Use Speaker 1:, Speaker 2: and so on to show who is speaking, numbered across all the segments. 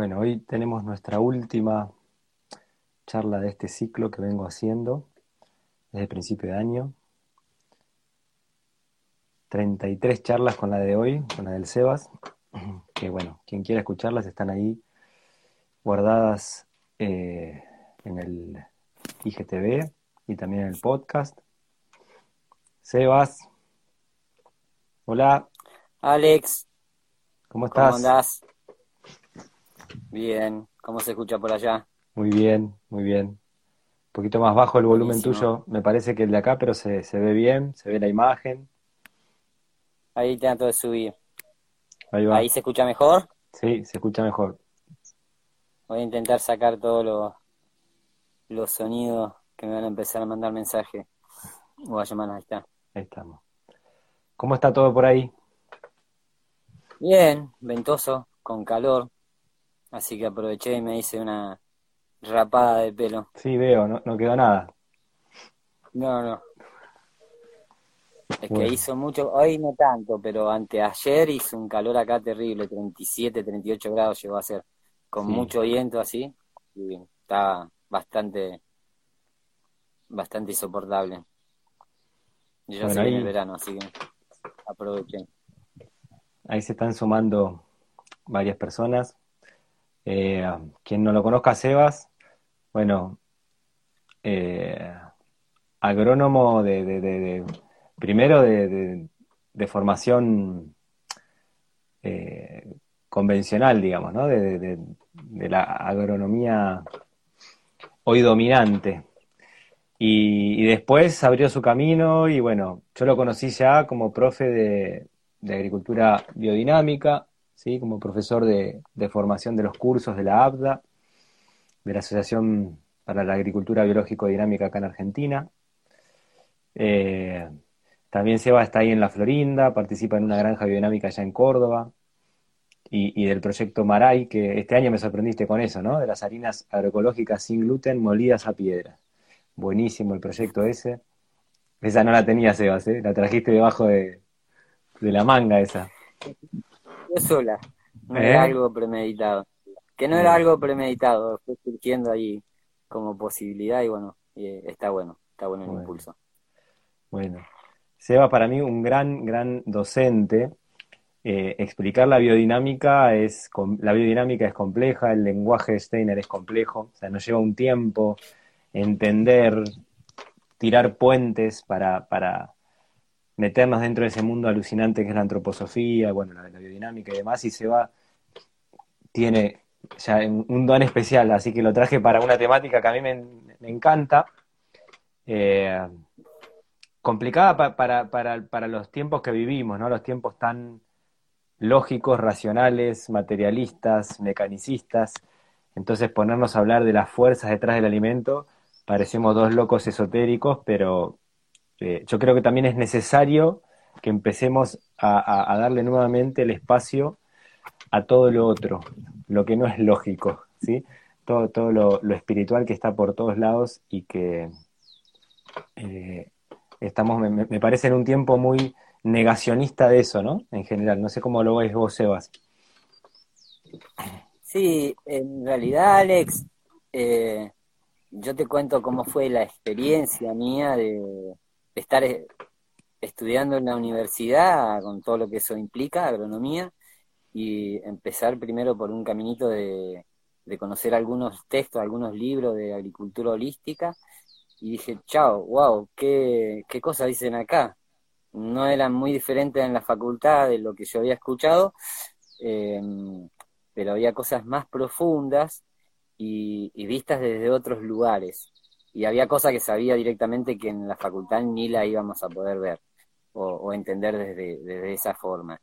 Speaker 1: Bueno, hoy tenemos nuestra última charla de este ciclo que vengo haciendo desde el principio de año. 33 charlas con la de hoy, con la del Sebas, que bueno, quien quiera escucharlas están ahí guardadas eh, en el IGTV y también en el podcast. Sebas, hola.
Speaker 2: Alex,
Speaker 1: ¿cómo estás?
Speaker 2: ¿Cómo andás? Bien, ¿cómo se escucha por allá?
Speaker 1: Muy bien, muy bien. Un poquito más bajo el volumen tuyo, me parece que el de acá, pero se, se ve bien, se ve la imagen.
Speaker 2: Ahí trato de subir.
Speaker 1: Ahí va.
Speaker 2: ¿Ahí se escucha mejor?
Speaker 1: Sí, se escucha mejor.
Speaker 2: Voy a intentar sacar todos los, los sonidos que me van a empezar a mandar mensaje. Voy a llamar, ahí está.
Speaker 1: Ahí estamos. ¿Cómo está todo por ahí?
Speaker 2: Bien, ventoso, con calor. Así que aproveché y me hice una rapada de pelo.
Speaker 1: Sí, veo, no, no quedó nada.
Speaker 2: No, no. Es
Speaker 1: Bueno.
Speaker 2: que hizo mucho, hoy no tanto, pero anteayer hizo un calor acá terrible, 37, 38 grados llegó a ser, con
Speaker 1: Sí.
Speaker 2: mucho viento así, y está bastante, bastante insoportable. Y ya
Speaker 1: Bueno, ahí-
Speaker 2: el verano, así que aproveché.
Speaker 1: Ahí se están sumando varias personas. Eh, quien no lo conozca, Sebas, bueno, eh, agrónomo de, primero de, formación eh, convencional, digamos, ¿no? De, la agronomía hoy dominante. Y, después abrió su camino y bueno, yo lo conocí ya como profe de agricultura biodinámica, ¿sí? Como profesor de, formación de los cursos de la ABDA, de la Asociación para la Agricultura Biológico Dinámica acá en Argentina. Eh, también Seba está ahí en la Florinda, participa en una granja biodinámica allá en Córdoba. Y, del proyecto Maray, que este año me sorprendiste con eso, ¿no? De las harinas agroecológicas sin gluten molidas a piedra. Buenísimo el proyecto ese. Esa no la tenía Sebas, ¿eh? La trajiste debajo de, de la manga esa.
Speaker 2: Yo sola, no
Speaker 1: ¿Eh?
Speaker 2: era algo premeditado. Que no era algo premeditado, fue surgiendo ahí como posibilidad y bueno, eh, está bueno, está bueno el
Speaker 1: Bueno.
Speaker 2: impulso.
Speaker 1: Bueno, Seba para mí un gran, gran docente. Eh, explicar la biodinámica es, la biodinámica es compleja, el lenguaje de Steiner es complejo, o sea, nos lleva un tiempo entender, tirar puentes para, para meternos dentro de ese mundo alucinante que es la antroposofía, bueno, la, biodinámica y demás, y Seba tiene ya un, don especial, así que lo traje para una temática que a mí me, encanta. Eh, complicada pa- para, para, para los tiempos que vivimos, ¿no? Los tiempos tan lógicos, racionales, materialistas, mecanicistas. Entonces ponernos a hablar de las fuerzas detrás del alimento, parecemos dos locos esotéricos, pero eh, yo creo que también es necesario que empecemos a, darle nuevamente el espacio a todo lo otro, lo que no es lógico, ¿sí? Todo, todo lo, lo espiritual que está por todos lados y que eh, estamos, me, parece, en un tiempo muy negacionista de eso, ¿no? En general, no sé cómo lo ves vos, Sebas.
Speaker 2: Sí, en realidad, Alex, eh, yo te cuento cómo fue la experiencia mía de estar eh, estudiando en la universidad con todo lo que eso implica, agronomía, y empezar primero por un caminito de, de conocer algunos textos, algunos libros de agricultura holística, y dije, chao, wow, qué, qué cosas dicen acá. No eran muy diferentes en la facultad de lo que yo había escuchado. eh, pero había cosas más profundas y vistas desde otros lugares. Y había cosas que sabía directamente que en la facultad ni la íbamos a poder ver o, entender desde, esa forma.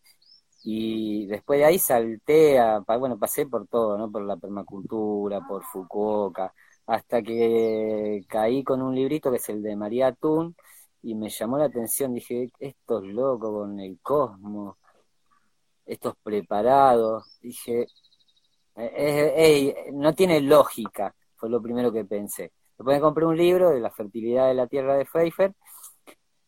Speaker 2: Y después de ahí salté a, bueno, pasé por todo, ¿no? Por la permacultura, por Fukuoka, hasta que caí con un librito que es el de María Atún y me llamó la atención, dije, estos locos con el cosmos, estos preparados, dije, eh, eh, no tiene lógica, fue lo primero que pensé. Después me compré un libro de la fertilidad de la tierra de Pfeiffer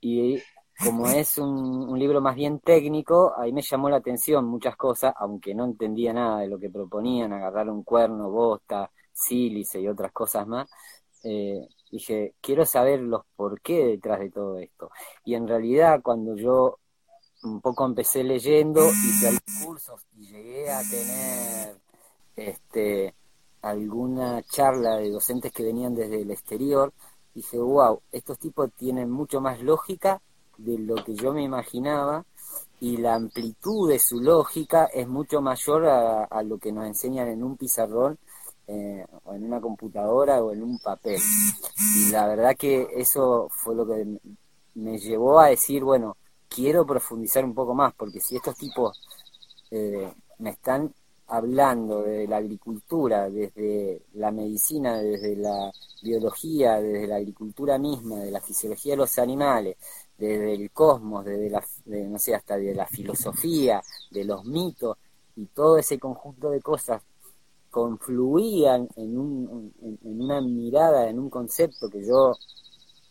Speaker 2: y como es un, libro más bien técnico, ahí me llamó la atención muchas cosas, aunque no entendía nada de lo que proponían, agarrar un cuerno, bosta, sílice y otras cosas más. Eh, dije, quiero saber los por qué detrás de todo esto. Y en realidad cuando yo un poco empecé leyendo, hice algunos cursos y llegué a tener este, alguna charla de docentes que venían desde el exterior, dije, wow, estos tipos tienen mucho más lógica de lo que yo me imaginaba y la amplitud de su lógica es mucho mayor a, lo que nos enseñan en un pizarrón eh, o en una computadora o en un papel. Y la verdad que eso fue lo que me llevó a decir, bueno, quiero profundizar un poco más, porque si estos tipos eh, me están hablando de la agricultura, desde la medicina, desde la biología, desde la agricultura misma, de la fisiología de los animales, desde el cosmos, desde la, no sé, hasta de la filosofía, de los mitos, y todo ese conjunto de cosas confluían en, un, en, una mirada, en un concepto que yo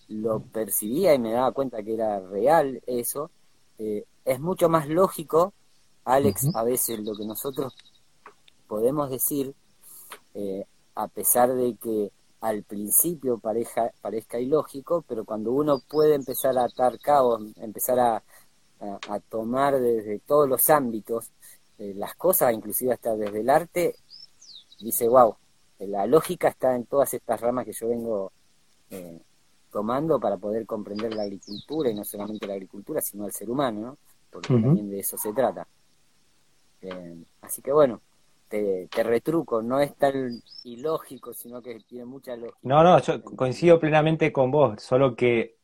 Speaker 2: lo percibía y me daba cuenta que era real eso, eh, es mucho más lógico, Alex, a veces lo que nosotros podemos decir, eh, a pesar de que al principio pareja, parezca ilógico, pero cuando uno puede empezar a atar cabos, empezar a, a, tomar desde todos los ámbitos eh, las cosas, inclusive hasta desde el arte, dice, wow, la lógica está en todas estas ramas que yo vengo eh, tomando para poder comprender la agricultura, y no solamente la agricultura, sino al ser humano, ¿no? porque también de eso se trata. así que bueno, te, retruco, no es tan ilógico, sino que tiene mucha lógica.
Speaker 1: No, no, yo coincido plenamente con vos, solo que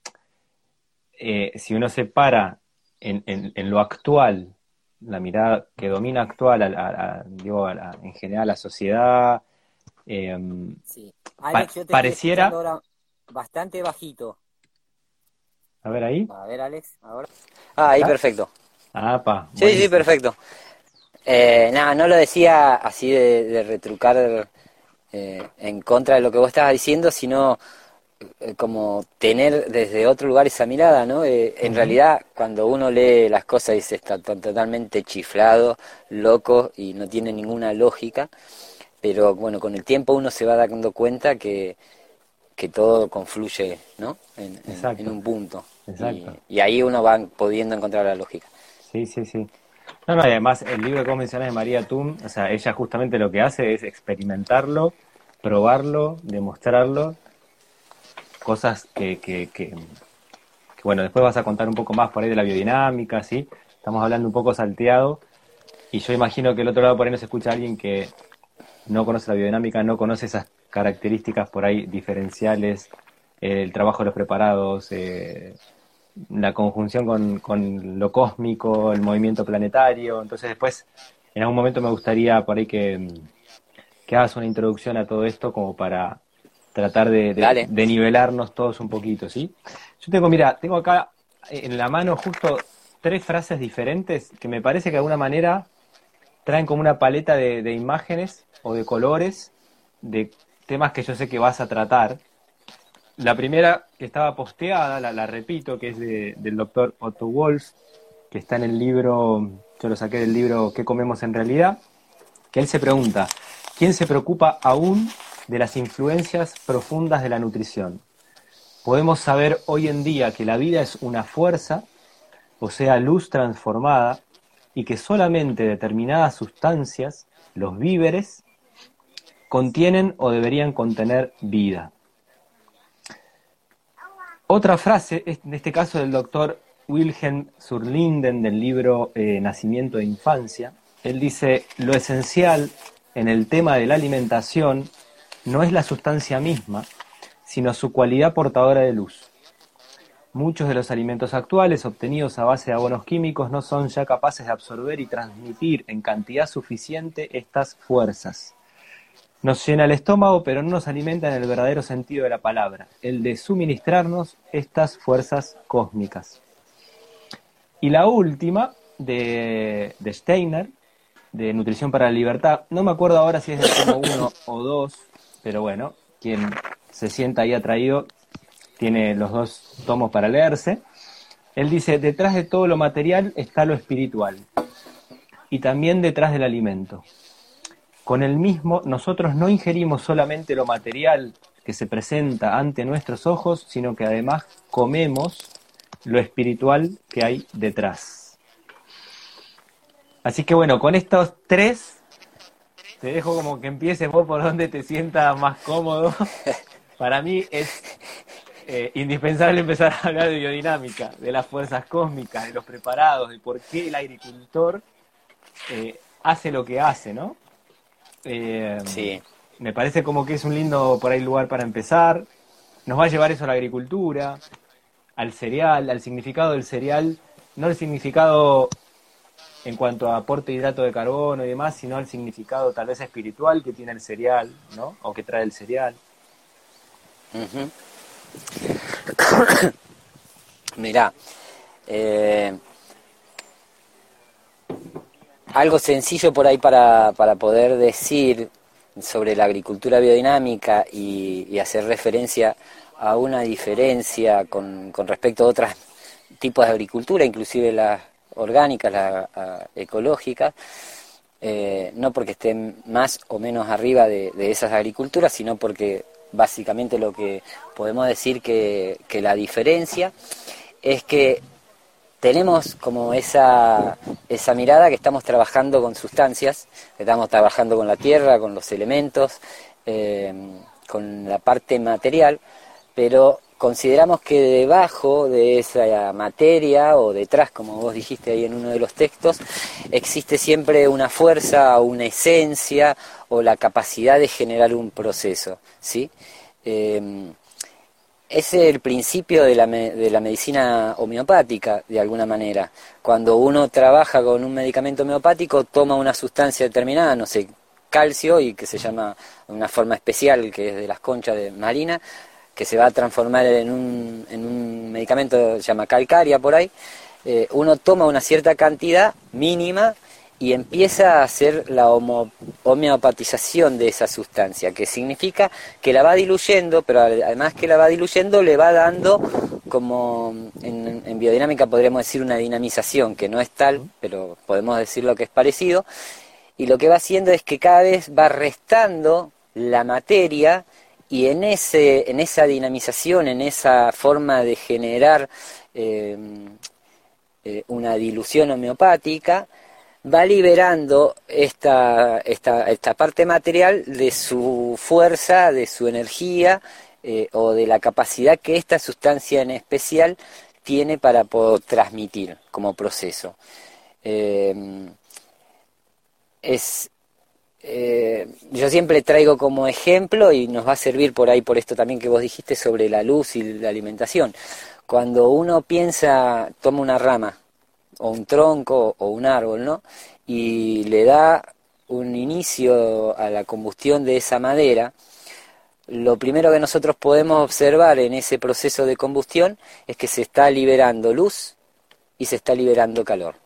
Speaker 1: eh, si uno se para en, en, lo actual, la mirada que domina actual, a, digo, en general la sociedad, eh, pareciera...
Speaker 2: bastante bajito.
Speaker 1: A ver ahí.
Speaker 2: A ver, Alex, ahora. Ah, ahí perfecto.
Speaker 1: Ah, pa.
Speaker 2: Sí, sí, perfecto. Eh, nada, no lo decía así de, retrucar eh, en contra de lo que vos estabas diciendo, sino eh, como tener desde otro lugar esa mirada, ¿no? Eh, en realidad, cuando uno lee las cosas dice está totalmente chiflado, loco y no tiene ninguna lógica, pero bueno, con el tiempo uno se va dando cuenta que, que todo confluye, ¿no? En, un punto. Y, y ahí uno va pudiendo encontrar la lógica.
Speaker 1: Sí, sí, sí. No, no, además el libro que mencionas de María Tum, o sea, ella justamente lo que hace es experimentarlo, probarlo, demostrarlo, cosas que, que, que, bueno, después vas a contar un poco más por ahí de la biodinámica, ¿sí? Estamos hablando un poco salteado, y yo imagino que el otro lado por ahí nos escucha alguien que no conoce la biodinámica, no conoce esas características por ahí diferenciales, el trabajo de los preparados, eh, la conjunción con, con, lo cósmico, el movimiento planetario. Entonces después, en algún momento me gustaría por ahí que, que hagas una introducción a todo esto como para tratar de, de, nivelarnos todos un poquito, ¿sí? Yo tengo, mira, tengo acá en la mano justo tres frases diferentes que me parece que de alguna manera traen como una paleta de, de imágenes o de colores de temas que yo sé que vas a tratar la primera que estaba posteada, la, repito, que es del doctor Otto Wolf, que está en el libro, yo lo saqué del libro ¿Qué comemos en realidad? Que él se pregunta, ¿quién se preocupa aún de las influencias profundas de la nutrición? Podemos saber hoy en día que la vida es una fuerza, o sea, luz transformada, y que solamente determinadas sustancias, los víveres, contienen o deberían contener vida. Otra frase, en este caso del doctor Wilhelm Surlinden del libro eh, Nacimiento de Infancia, él dice, lo esencial en el tema de la alimentación no es la sustancia misma, sino su cualidad portadora de luz. Muchos de los alimentos actuales obtenidos a base de abonos químicos no son ya capaces de absorber y transmitir en cantidad suficiente estas fuerzas. Nos llena el estómago, pero no nos alimenta en el verdadero sentido de la palabra, el de suministrarnos estas fuerzas cósmicas. Y la última, de, Steiner, de Nutrición para la Libertad, no me acuerdo ahora si es del tomo 1 o 2, pero bueno, quien se sienta ahí atraído tiene los dos tomos para leerse. Él dice, detrás de todo lo material está lo espiritual y también detrás del alimento. Con el mismo, nosotros no ingerimos solamente lo material que se presenta ante nuestros ojos, sino que además comemos lo espiritual que hay detrás. Así que bueno, con estos tres, te dejo como que empieces vos por donde te sientas más cómodo. Para mí es eh, indispensable empezar a hablar de biodinámica, de las fuerzas cósmicas, de los preparados, de por qué el agricultor eh, hace lo que hace, ¿no?
Speaker 2: Eh, sí.
Speaker 1: Me parece como que es un lindo por ahí lugar para empezar. Nos va a llevar eso a la agricultura, al cereal, al significado del cereal, no el significado en cuanto a aporte de hidrato de carbono y demás, sino el significado tal vez espiritual que tiene el cereal, ¿no? O que trae el cereal.
Speaker 2: Mirá, eh, algo sencillo por ahí para, para, poder decir sobre la agricultura biodinámica y, hacer referencia a una diferencia con, respecto a otros tipos de agricultura, inclusive las orgánicas, las ecológicas, eh, no porque estén más o menos arriba de, de esas agriculturas, sino porque básicamente lo que podemos decir que, la diferencia es que tenemos como esa, esa mirada que estamos trabajando con sustancias, estamos trabajando con la tierra, con los elementos, eh, con la parte material, pero consideramos que debajo de esa materia o detrás, como vos dijiste ahí en uno de los textos, existe siempre una fuerza, una esencia o la capacidad de generar un proceso, ¿sí? Eh, es el principio de la, de la medicina homeopática, de alguna manera. Cuando uno trabaja con un medicamento homeopático, toma una sustancia determinada, no sé, calcio, y que se llama una forma especial, que es de las conchas de marina, que se va a transformar en un, en un medicamento se llama calcaria por ahí, eh, uno toma una cierta cantidad mínima y empieza a hacer la homeopatización de esa sustancia, que significa que la va diluyendo, pero además que la va diluyendo le va dando como en, en biodinámica podríamos decir una dinamización, que no es tal, pero podemos decir lo que es parecido, y lo que va haciendo es que cada vez va restando la materia y en, ese, en esa dinamización, en esa forma de generar eh, eh, una dilución homeopática, va liberando esta, esta, esta, parte material de su fuerza, de su energía eh, o de la capacidad que esta sustancia en especial tiene para poder transmitir como proceso. es, eh, yo siempre traigo como ejemplo y nos va a servir por ahí por esto también que vos dijiste sobre la luz y la alimentación. Cuando uno piensa, toma una rama o un tronco o un árbol, ¿no? Y le da un inicio a la combustión de esa madera, lo primero que nosotros podemos observar en ese proceso de combustión es que se está liberando luz y se está liberando calor.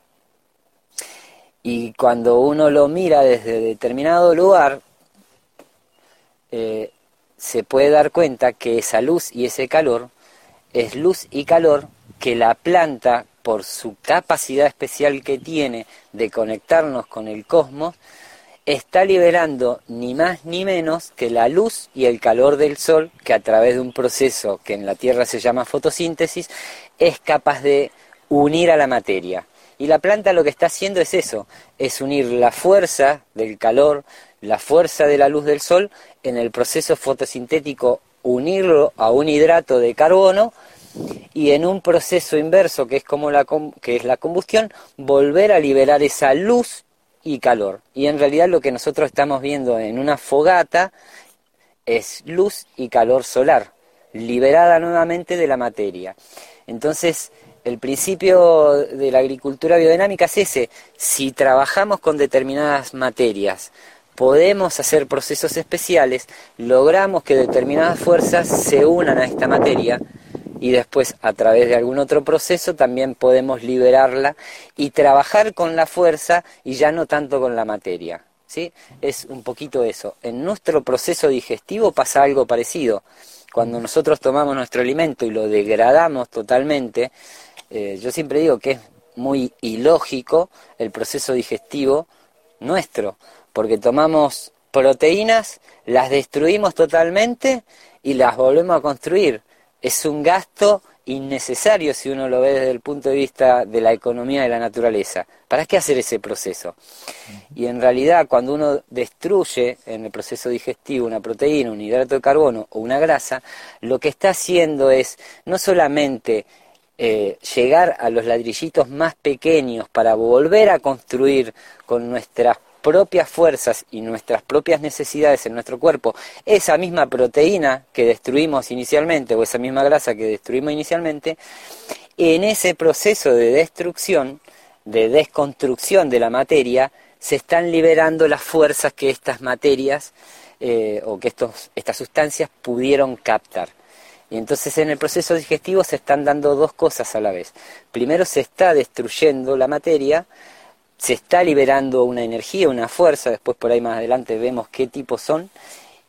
Speaker 2: Y cuando uno lo mira desde determinado lugar, eh, se puede dar cuenta que esa luz y ese calor es luz y calor que la planta, por su capacidad especial que tiene de conectarnos con el cosmos, está liberando ni más ni menos que la luz y el calor del sol, que a través de un proceso que en la Tierra se llama fotosíntesis, es capaz de unir a la materia. Y la planta lo que está haciendo es eso, es unir la fuerza del calor, la fuerza de la luz del sol, en el proceso fotosintético unirlo a un hidrato de carbono y en un proceso inverso que es como la que es la combustión volver a liberar esa luz y calor. Y en realidad lo que nosotros estamos viendo en una fogata es luz y calor solar, liberada nuevamente de la materia. Entonces, el principio de la agricultura biodinámica es ese. Si trabajamos con determinadas materias, podemos hacer procesos especiales, logramos que determinadas fuerzas se unan a esta materia y después a través de algún otro proceso también podemos liberarla y trabajar con la fuerza y ya no tanto con la materia. ¿sí? Es un poquito eso. En nuestro proceso digestivo pasa algo parecido. Cuando nosotros tomamos nuestro alimento y lo degradamos totalmente, eh, yo siempre digo que es muy ilógico el proceso digestivo nuestro, porque tomamos proteínas, las destruimos totalmente y las volvemos a construir. Es un gasto innecesario si uno lo ve desde el punto de vista de la economía de la naturaleza. ¿Para qué hacer ese proceso? Y en realidad cuando uno destruye en el proceso digestivo una proteína, un hidrato de carbono o una grasa, lo que está haciendo es no solamente eh, llegar a los ladrillitos más pequeños para volver a construir con nuestras propias fuerzas y nuestras propias necesidades en nuestro cuerpo, esa misma proteína que destruimos inicialmente o esa misma grasa que destruimos inicialmente, en ese proceso de destrucción, de desconstrucción de la materia, se están liberando las fuerzas que estas materias eh, o que estos, estas sustancias pudieron captar. Y entonces en el proceso digestivo se están dando dos cosas a la vez. Primero se está destruyendo la materia, se está liberando una energía, una fuerza, después por ahí más adelante vemos qué tipos son,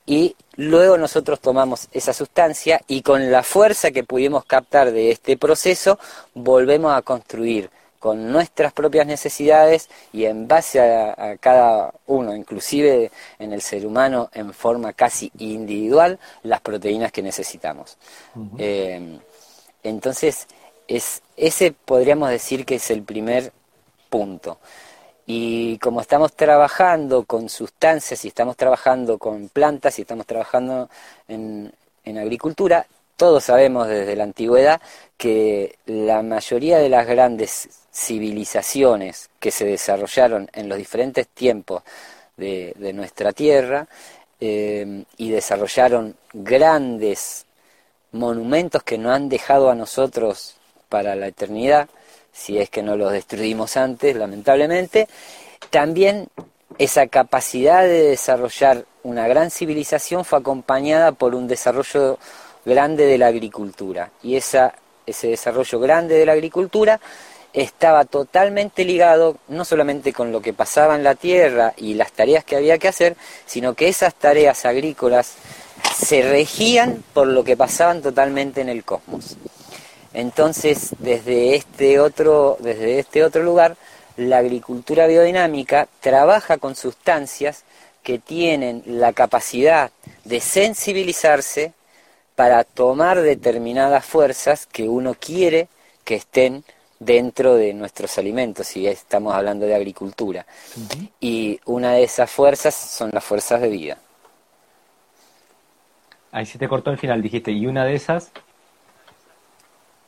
Speaker 2: y luego nosotros tomamos esa sustancia y con la fuerza que pudimos captar de este proceso volvemos a construir con nuestras propias necesidades y en base a, cada uno, inclusive en el ser humano en forma casi individual, las proteínas que necesitamos. Eh, entonces, es, ese podríamos decir que es el primer punto. Y como estamos trabajando con sustancias y estamos trabajando con plantas y estamos trabajando en, agricultura, todos sabemos desde la antigüedad que la mayoría de las grandes civilizaciones que se desarrollaron en los diferentes tiempos de, nuestra tierra eh, y desarrollaron grandes monumentos que nos han dejado a nosotros para la eternidad, si es que no los destruimos antes, lamentablemente. También esa capacidad de desarrollar una gran civilización fue acompañada por un desarrollo grande de la agricultura. Y esa, ese desarrollo grande de la agricultura estaba totalmente ligado no solamente con lo que pasaba en la tierra y las tareas que había que hacer, sino que esas tareas agrícolas se regían por lo que pasaban totalmente en el cosmos. Entonces, desde este otro, desde este otro lugar, la agricultura biodinámica trabaja con sustancias que tienen la capacidad de sensibilizarse para tomar determinadas fuerzas que uno quiere que estén dentro de nuestros alimentos, si estamos hablando de agricultura. Y una de esas fuerzas son las fuerzas de vida.
Speaker 1: Ahí se te cortó el final, dijiste, y una de esas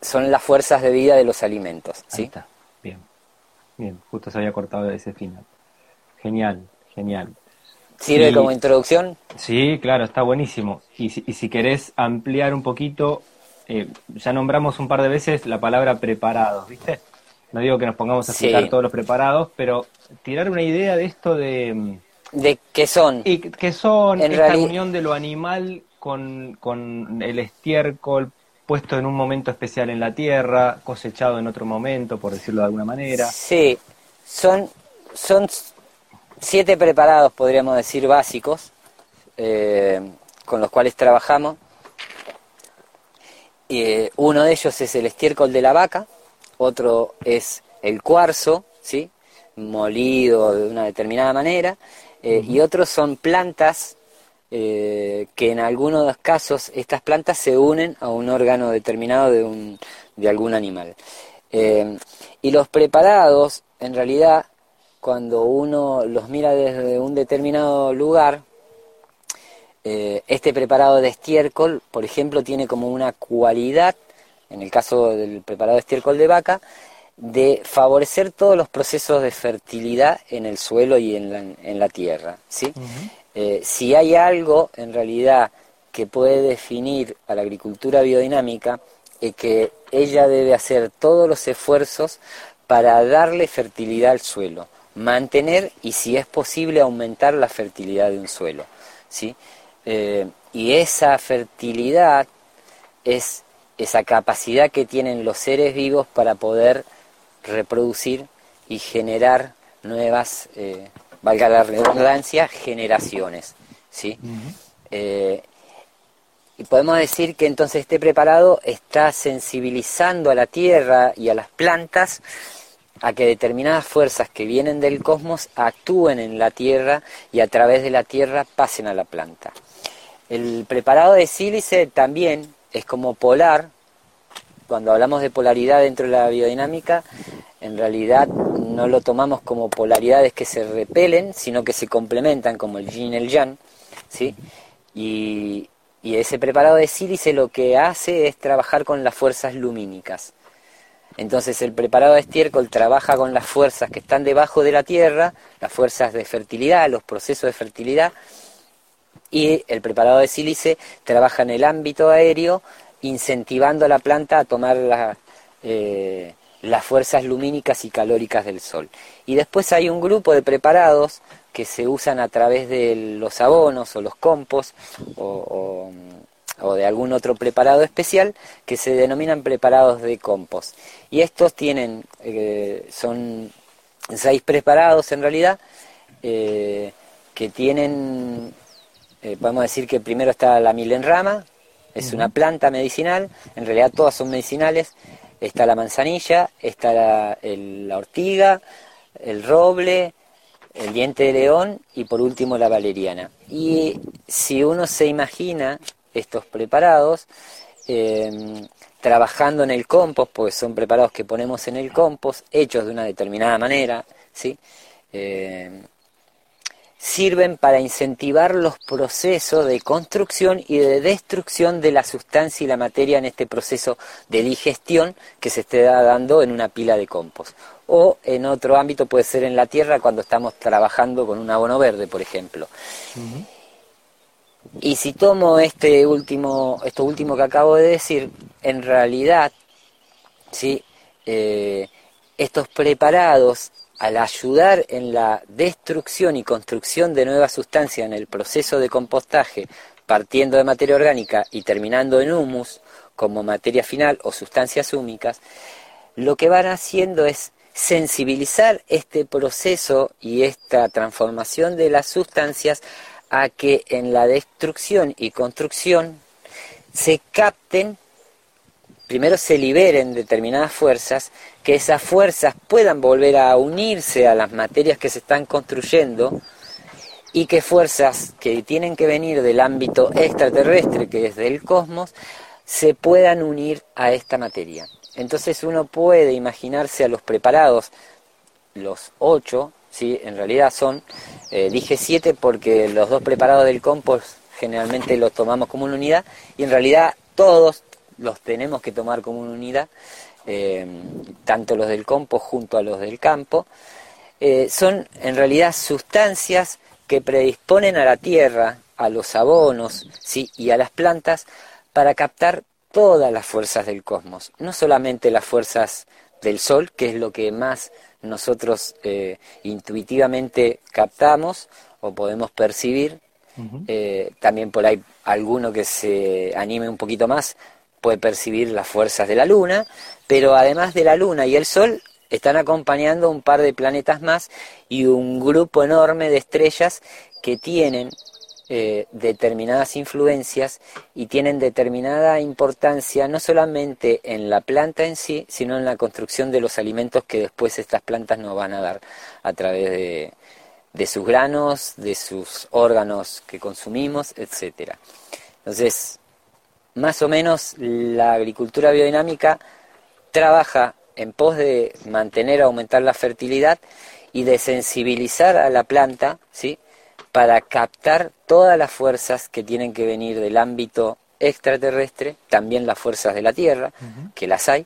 Speaker 2: son las fuerzas de vida de los alimentos. ¿sí?
Speaker 1: está. Bien. Bien, justo se había cortado ese final. Genial, genial.
Speaker 2: ¿Sirve como introducción?
Speaker 1: Sí, claro, está buenísimo. Y si, y si querés ampliar un poquito, eh, ya nombramos un par de veces la palabra preparados, ¿viste? No digo que nos pongamos a explicar todos los preparados, pero tirar una idea de esto de...
Speaker 2: De qué son.
Speaker 1: Y qué son esta unión de lo animal con, con el estiércol, puesto en un momento especial en la tierra, cosechado en otro momento, por decirlo de alguna manera.
Speaker 2: Sí, son, son siete preparados, podríamos decir, básicos, eh, con los cuales trabajamos. Eh, uno de ellos es el estiércol de la vaca, otro es el cuarzo, ¿sí? molido de una determinada manera, eh, y otros son plantas eh, que en algunos casos estas plantas se unen a un órgano determinado de, un, de algún animal. Eh, y los preparados, en realidad, cuando uno los mira desde un determinado lugar, eh, este preparado de estiércol, por ejemplo, tiene como una cualidad, en el caso del preparado de estiércol de vaca, de favorecer todos los procesos de fertilidad en el suelo y en la, en la tierra. ¿sí? Eh, si hay algo en realidad que puede definir a la agricultura biodinámica, es que ella debe hacer todos los esfuerzos para darle fertilidad al suelo, mantener y si es posible aumentar la fertilidad de un suelo. ¿sí? Eh, y esa fertilidad es esa capacidad que tienen los seres vivos para poder reproducir y generar nuevas eh, valga la redundancia, generaciones. ¿sí? Eh, y podemos decir que entonces este preparado está sensibilizando a la tierra y a las plantas a que determinadas fuerzas que vienen del cosmos actúen en la tierra y a través de la tierra pasen a la planta. El preparado de sílice también es como polar. Cuando hablamos de polaridad dentro de la biodinámica, en realidad no lo tomamos como polaridades que se repelen, sino que se complementan, como el yin y el yang. ¿sí? Y, y ese preparado de sílice lo que hace es trabajar con las fuerzas lumínicas. Entonces el preparado de estiércol trabaja con las fuerzas que están debajo de la tierra, las fuerzas de fertilidad, los procesos de fertilidad, y el preparado de sílice trabaja en el ámbito aéreo, incentivando a la planta a tomar eh, las fuerzas lumínicas y calóricas del sol. Y después hay un grupo de preparados que se usan a través de los abonos o los compost o, de algún otro preparado especial que se denominan preparados de compost. Y estos tienen, eh, son seis preparados en realidad, eh, que tienen, eh, podemos decir que primero está la milenrama, es una planta medicinal, en realidad todas son medicinales, está la manzanilla, está la ortiga, el roble, el diente de león y por último la valeriana. Y si uno se imagina estos preparados, em, trabajando en el compost, porque son preparados que ponemos en el compost, hechos de una determinada manera, ¿sí? Em, sirven para incentivar los procesos de construcción y de destrucción de la sustancia y la materia en este proceso de digestión que se esté dando en una pila de compost. O en otro ámbito puede ser en la tierra cuando estamos trabajando con un abono verde, por ejemplo. Y si tomo este último, esto último que acabo de decir, en realidad, ¿sí? Eh, estos preparados al ayudar en la destrucción y construcción de nuevas sustancias en el proceso de compostaje, partiendo de materia orgánica y terminando en humus como materia final o sustancias húmicas, lo que van haciendo es sensibilizar este proceso y esta transformación de las sustancias a que en la destrucción y construcción se capten primero se liberen determinadas fuerzas, que esas fuerzas puedan volver a unirse a las materias que se están construyendo y que fuerzas que tienen que venir del ámbito extraterrestre, que es del cosmos, se puedan unir a esta materia. Entonces uno puede imaginarse a los preparados, los ocho, ¿sí? en realidad son, eh, dije siete porque los dos preparados del compost generalmente los tomamos como una unidad y en realidad todos los tenemos que tomar como una unidad, eh, tanto los del compo junto a los del campo, eh, son en realidad sustancias que predisponen a la tierra, a los abonos ¿sí? y a las plantas para captar todas las fuerzas del cosmos, no solamente las fuerzas del sol, que es lo que más nosotros eh, intuitivamente captamos o podemos percibir, también por ahí alguno que se anime un poquito más puede percibir las fuerzas de la Luna, pero además de la Luna y el Sol, están acompañando un par de planetas más y un grupo enorme de estrellas que tienen eh, determinadas influencias y tienen determinada importancia no solamente en la planta en sí, sino en la construcción de los alimentos que después estas plantas nos van a dar a través de, de sus granos, de sus órganos que consumimos, etcétera. Entonces, más o menos la agricultura biodinámica trabaja en pos de mantener, aumentar la fertilidad y de sensibilizar a la planta, ¿sí? Para captar todas las fuerzas que tienen que venir del ámbito extraterrestre, también las fuerzas de la Tierra, que las hay,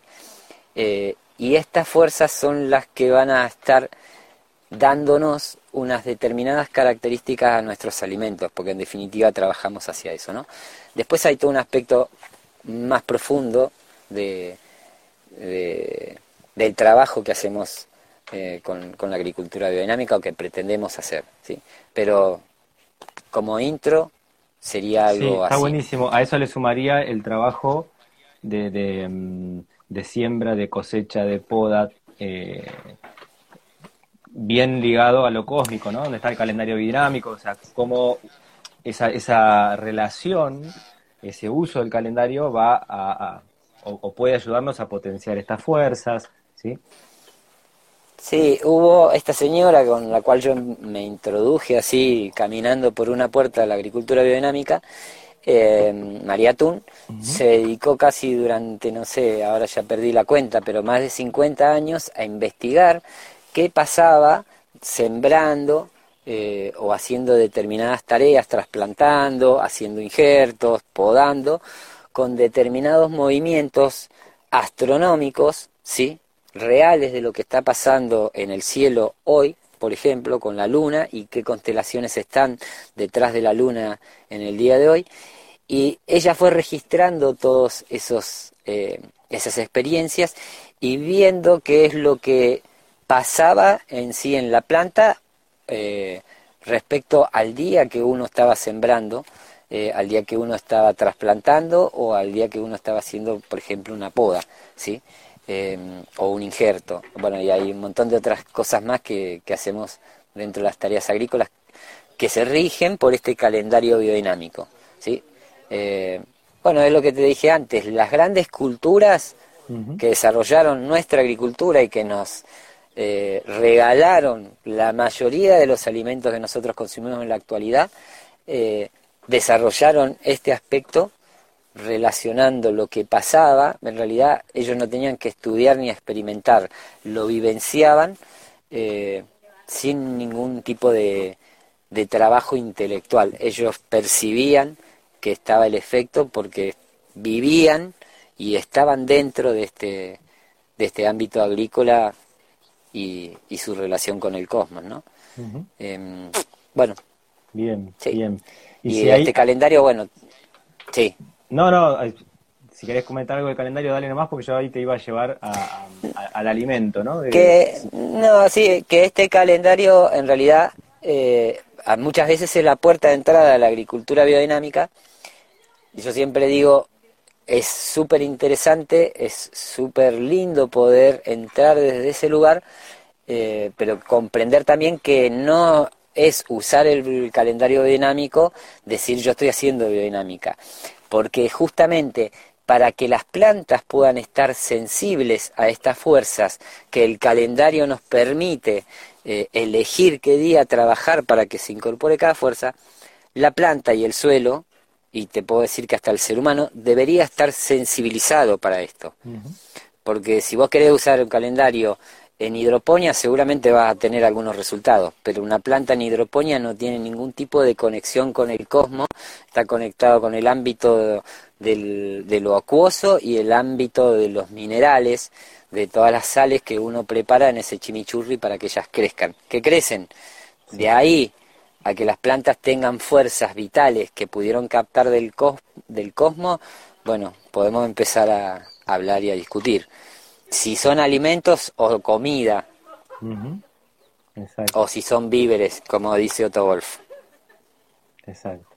Speaker 2: eh, y estas fuerzas son las que van a estar dándonos unas determinadas características a nuestros alimentos, porque en definitiva trabajamos hacia eso, ¿no? Después hay todo un aspecto más profundo de, del trabajo que hacemos eh, con, la agricultura biodinámica o que pretendemos hacer, ¿sí? Pero como intro sería algo
Speaker 1: está buenísimo. A eso le sumaría el trabajo de, de, mm, siembra, de cosecha, de poda, eh, bien ligado a lo cósmico, ¿no? Donde está el calendario biodinámico, o sea, cómo esa, esa relación ese uso del calendario va a, o, puede ayudarnos a potenciar estas fuerzas, ¿sí?
Speaker 2: Sí, hubo esta señora con la cual yo me introduje así caminando por una puerta de la agricultura biodinámica, eh, María Tun, se dedicó casi durante, no sé, ahora ya perdí la cuenta, pero más de 50 años a investigar qué pasaba sembrando eh, o haciendo determinadas tareas, trasplantando, haciendo injertos, podando, con determinados movimientos astronómicos, ¿sí? reales de lo que está pasando en el cielo hoy, por ejemplo, con la luna y qué constelaciones están detrás de la luna en el día de hoy. Y ella fue registrando todas eh, esas experiencias y viendo qué es lo que pasaba en sí en la planta eh, respecto al día que uno estaba sembrando, eh, al día que uno estaba trasplantando o al día que uno estaba haciendo, por ejemplo, una poda, ¿sí? Em, o un injerto. Bueno, y hay un montón de otras cosas más que, hacemos dentro de las tareas agrícolas que se rigen por este calendario biodinámico. ¿sí? Eh, bueno, es lo que te dije antes, las grandes culturas que desarrollaron nuestra agricultura y que nos eh, regalaron la mayoría de los alimentos que nosotros consumimos en la actualidad, eh, desarrollaron este aspecto relacionando lo que pasaba, en realidad ellos no tenían que estudiar ni experimentar, lo vivenciaban eh, sin ningún tipo de, de trabajo intelectual. Ellos percibían que estaba el efecto porque vivían y estaban dentro de este, de este ámbito agrícola y, y su relación con el cosmos, ¿no? Em, bueno.
Speaker 1: Bien, bien.
Speaker 2: Y, este calendario, bueno, sí.
Speaker 1: No, no, si querés comentar algo del calendario, dale nomás, porque yo ahí te iba a llevar al alimento, ¿no?
Speaker 2: Que, no, sí, que este calendario en realidad eh, muchas veces es la puerta de entrada a la agricultura biodinámica. Y yo siempre digo, es súper interesante, es súper lindo poder entrar desde ese lugar, eh, pero comprender también que no es usar el calendario biodinámico, decir yo estoy haciendo biodinámica porque justamente para que las plantas puedan estar sensibles a estas fuerzas que el calendario nos permite eh, elegir qué día trabajar para que se incorpore cada fuerza, la planta y el suelo, y te puedo decir que hasta el ser humano, debería estar sensibilizado para esto. Porque si vos querés usar un calendario en hidroponía seguramente va a tener algunos resultados, pero una planta en hidroponía no tiene ningún tipo de conexión con el cosmos, está conectado con el ámbito de lo acuoso y el ámbito de los minerales, de todas las sales que uno prepara en ese chimichurri para que ellas crezcan. ¿Qué crecen? De ahí a que las plantas tengan fuerzas vitales que pudieron captar del, cos del cosmos, bueno, podemos empezar a hablar y a discutir si son alimentos o comida. O si son víveres, como dice Otto Wolf.
Speaker 1: Exacto.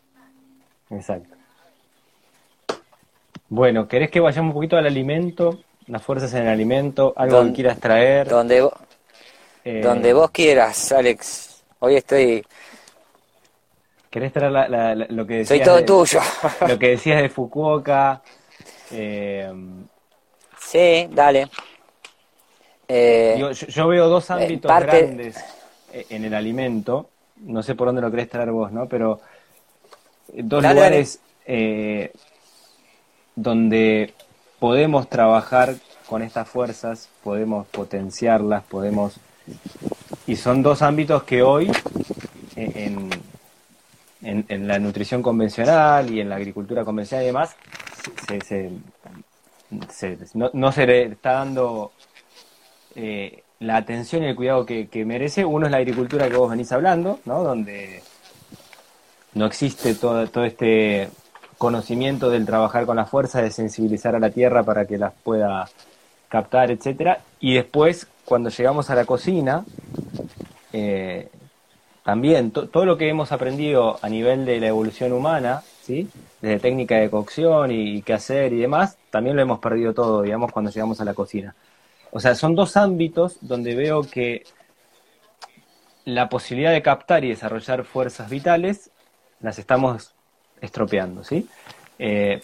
Speaker 1: Exacto. Bueno, ¿querés que vayamos un poquito al alimento? Las fuerzas en el alimento, algo que quieras traer.
Speaker 2: Donde, eh, donde vos quieras, Alex. Hoy estoy.
Speaker 1: ¿Querés traer lo que decías?
Speaker 2: Soy todo tuyo.
Speaker 1: lo que decías de Fukuoka. Eh,
Speaker 2: Sí, dale.
Speaker 1: Eh, yo, veo dos eh, ámbitos grandes en el alimento. No sé por dónde lo querés traer vos, ¿no? Pero dos lugares donde podemos trabajar con estas fuerzas, podemos potenciarlas, podemos... Y son dos ámbitos que hoy en, en, la nutrición convencional y en la agricultura convencional y demás se, no, se le está dando eh, la atención y el cuidado que, merece. Uno es la agricultura que vos venís hablando, ¿no? donde no existe todo, todo este conocimiento del trabajar con la fuerza, de sensibilizar a la tierra para que las pueda captar, etcétera. Y después, cuando llegamos a la cocina, eh, también todo lo que hemos aprendido a nivel de la evolución humana, ¿sí? desde técnica de cocción y qué hacer y demás, también lo hemos perdido todo, digamos, cuando llegamos a la cocina. O sea, son dos ámbitos donde veo que la posibilidad de captar y desarrollar fuerzas vitales las estamos estropeando, ¿sí? Eh,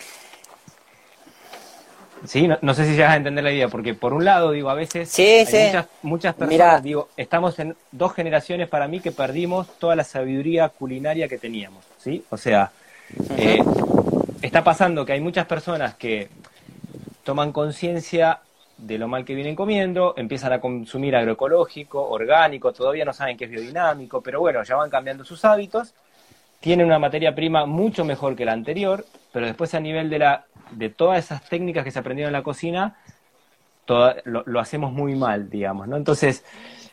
Speaker 1: sí, no, sé si llegas a entender la idea, porque por un lado, digo, a veces
Speaker 2: hay
Speaker 1: muchas, muchas personas, digo, estamos en dos generaciones para mí que perdimos toda la sabiduría culinaria que teníamos, ¿sí? O sea, eh, está pasando que hay muchas personas que toman conciencia de lo mal que vienen comiendo, empiezan a consumir agroecológico, orgánico, todavía no saben qué es biodinámico, pero bueno, ya van cambiando sus hábitos, tienen una materia prima mucho mejor que la anterior, pero después a nivel de, la, de todas esas técnicas que se aprendieron en la cocina, lo, lo, hacemos muy mal, digamos, ¿no? Entonces,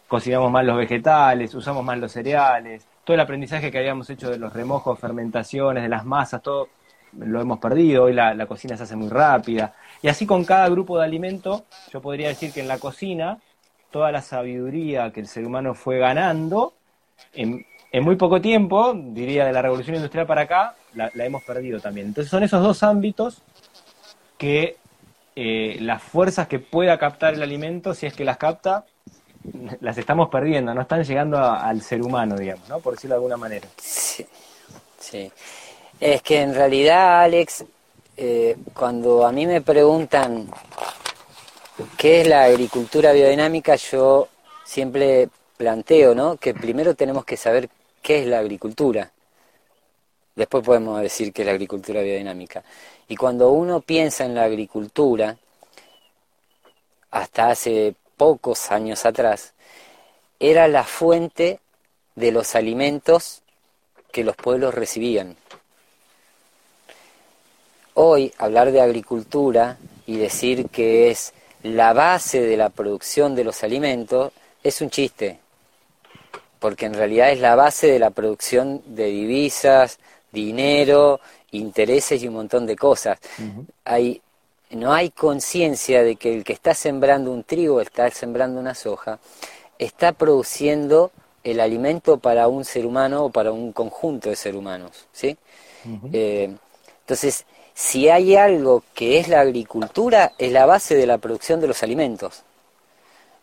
Speaker 1: cocinamos mal los vegetales, usamos mal los cereales, todo el aprendizaje que habíamos hecho de los remojos, fermentaciones, de las masas, todo lo hemos perdido, hoy la, cocina se hace muy rápida. Y así con cada grupo de alimento, yo podría decir que en la cocina, toda la sabiduría que el ser humano fue ganando, en, muy poco tiempo, diría de la revolución industrial para acá, la, hemos perdido también. Entonces son esos dos ámbitos que eh, las fuerzas que pueda captar el alimento, si es que las capta, las estamos perdiendo, no están llegando al ser humano, digamos, ¿no? Por decirlo de alguna manera.
Speaker 2: Sí, sí. Es que en realidad, Alex, eh, cuando a mí me preguntan qué es la agricultura biodinámica, yo siempre planteo, ¿no? Que primero tenemos que saber qué es la agricultura. Después podemos decir qué es la agricultura biodinámica. Y cuando uno piensa en la agricultura, hasta hace pocos años atrás, era la fuente de los alimentos que los pueblos recibían. Hoy hablar de agricultura y decir que es la base de la producción de los alimentos es un chiste, porque en realidad es la base de la producción de divisas, dinero, intereses y un montón de cosas. hay, no hay conciencia de que el que está sembrando un trigo, está sembrando una soja, está produciendo el alimento para un ser humano o para un conjunto de seres humanos. ¿sí? Eh, entonces, si hay algo que es la agricultura, es la base de la producción de los alimentos.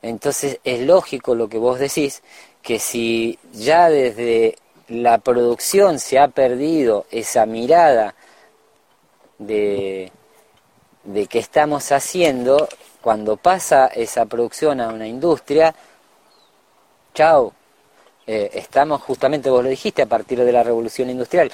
Speaker 2: Entonces es lógico lo que vos decís, que si ya desde la producción se ha perdido esa mirada de, de qué estamos haciendo, cuando pasa esa producción a una industria, chao, eh, estamos justamente, vos lo dijiste, a partir de la revolución industrial,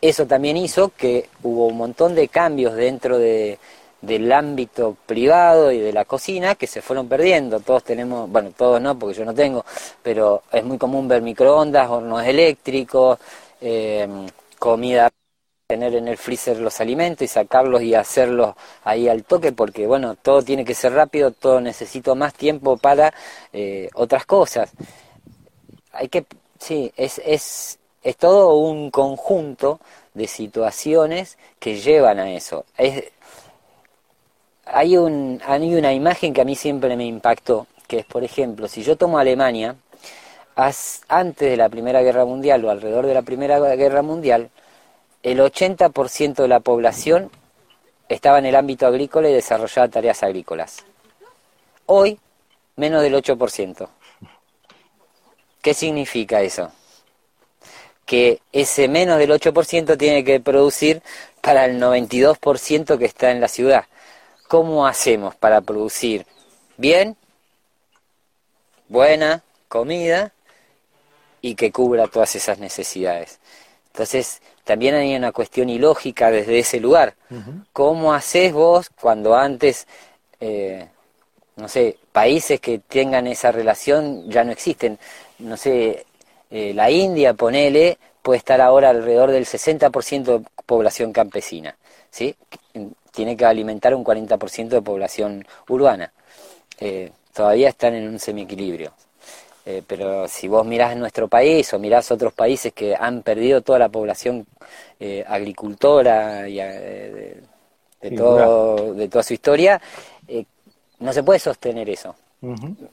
Speaker 2: eso también hizo que hubo un montón de cambios dentro de, del ámbito privado y de la cocina que se fueron perdiendo. Todos tenemos, bueno, todos no, porque yo no tengo, pero es muy común ver microondas, hornos eléctricos, eh, comida, tener en el freezer los alimentos y sacarlos y hacerlos ahí al toque, porque bueno, todo tiene que ser rápido, todo necesito más tiempo para eh, otras cosas. Hay que, sí, es, es es todo un conjunto de situaciones que llevan a eso. Hay, un, una imagen que a mí siempre me impactó, que es, por ejemplo, si yo tomo Alemania, antes de la Primera Guerra Mundial o alrededor de la Primera Guerra Mundial, el 80% de la población estaba en el ámbito agrícola y desarrollaba tareas agrícolas. Hoy, menos del 8%. ¿Qué significa eso? que ese menos del 8% tiene que producir para el 92% que está en la ciudad. ¿Cómo hacemos para producir bien, buena comida y que cubra todas esas necesidades? Entonces, también hay una cuestión ilógica desde ese lugar. ¿Cómo haces vos cuando antes, eh, no sé, países que tengan esa relación ya no existen? No sé, eh, la India, ponele, puede estar ahora alrededor del 60% de población campesina, ¿sí? Tiene que alimentar un 40% de población urbana. Eh, todavía están en un semiequilibrio. Eh, pero si vos mirás nuestro país o mirás otros países que han perdido toda la población agricultora y, de, todo, de toda su historia, no se puede sostener eso.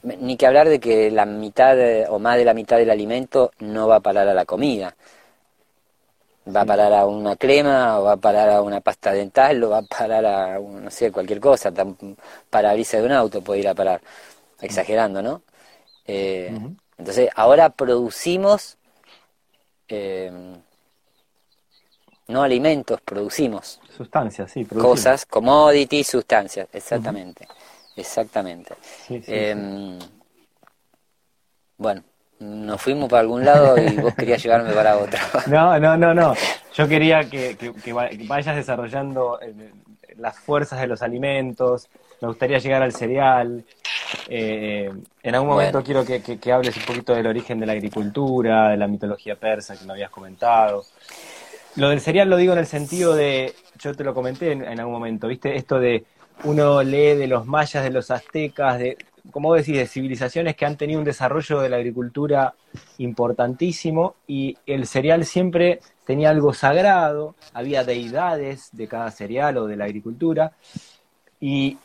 Speaker 2: Ni que hablar de que la mitad o más de la mitad del alimento no va a parar a la comida. Va a parar a una crema, o va a parar a una pasta dental, o va a parar a, no sé, cualquier cosa. Para abrirse de un auto puede ir a parar. Exagerando, ¿no? Eh, entonces, ahora producimos eh, no alimentos, producimos.
Speaker 1: Sustancias, sí,
Speaker 2: producimos. Cosas, commodities, sustancias, exactamente. Exactamente. Em, bueno, nos fuimos para algún lado y vos querías llevarme para otro.
Speaker 1: No, no, no, no. Yo quería que, vayas desarrollando eh, las fuerzas de los alimentos. Me gustaría llegar al cereal. Eh, en algún momento quiero que, hables un poquito del origen de la agricultura, de la mitología persa que me habías comentado. Lo del cereal lo digo en el sentido de, yo te lo comenté en, en algún momento, ¿viste? Esto de uno lee de los mayas, de los aztecas, de, como decís, de civilizaciones que han tenido un desarrollo de la agricultura importantísimo y el cereal siempre tenía algo sagrado, había deidades de cada cereal o de la agricultura y,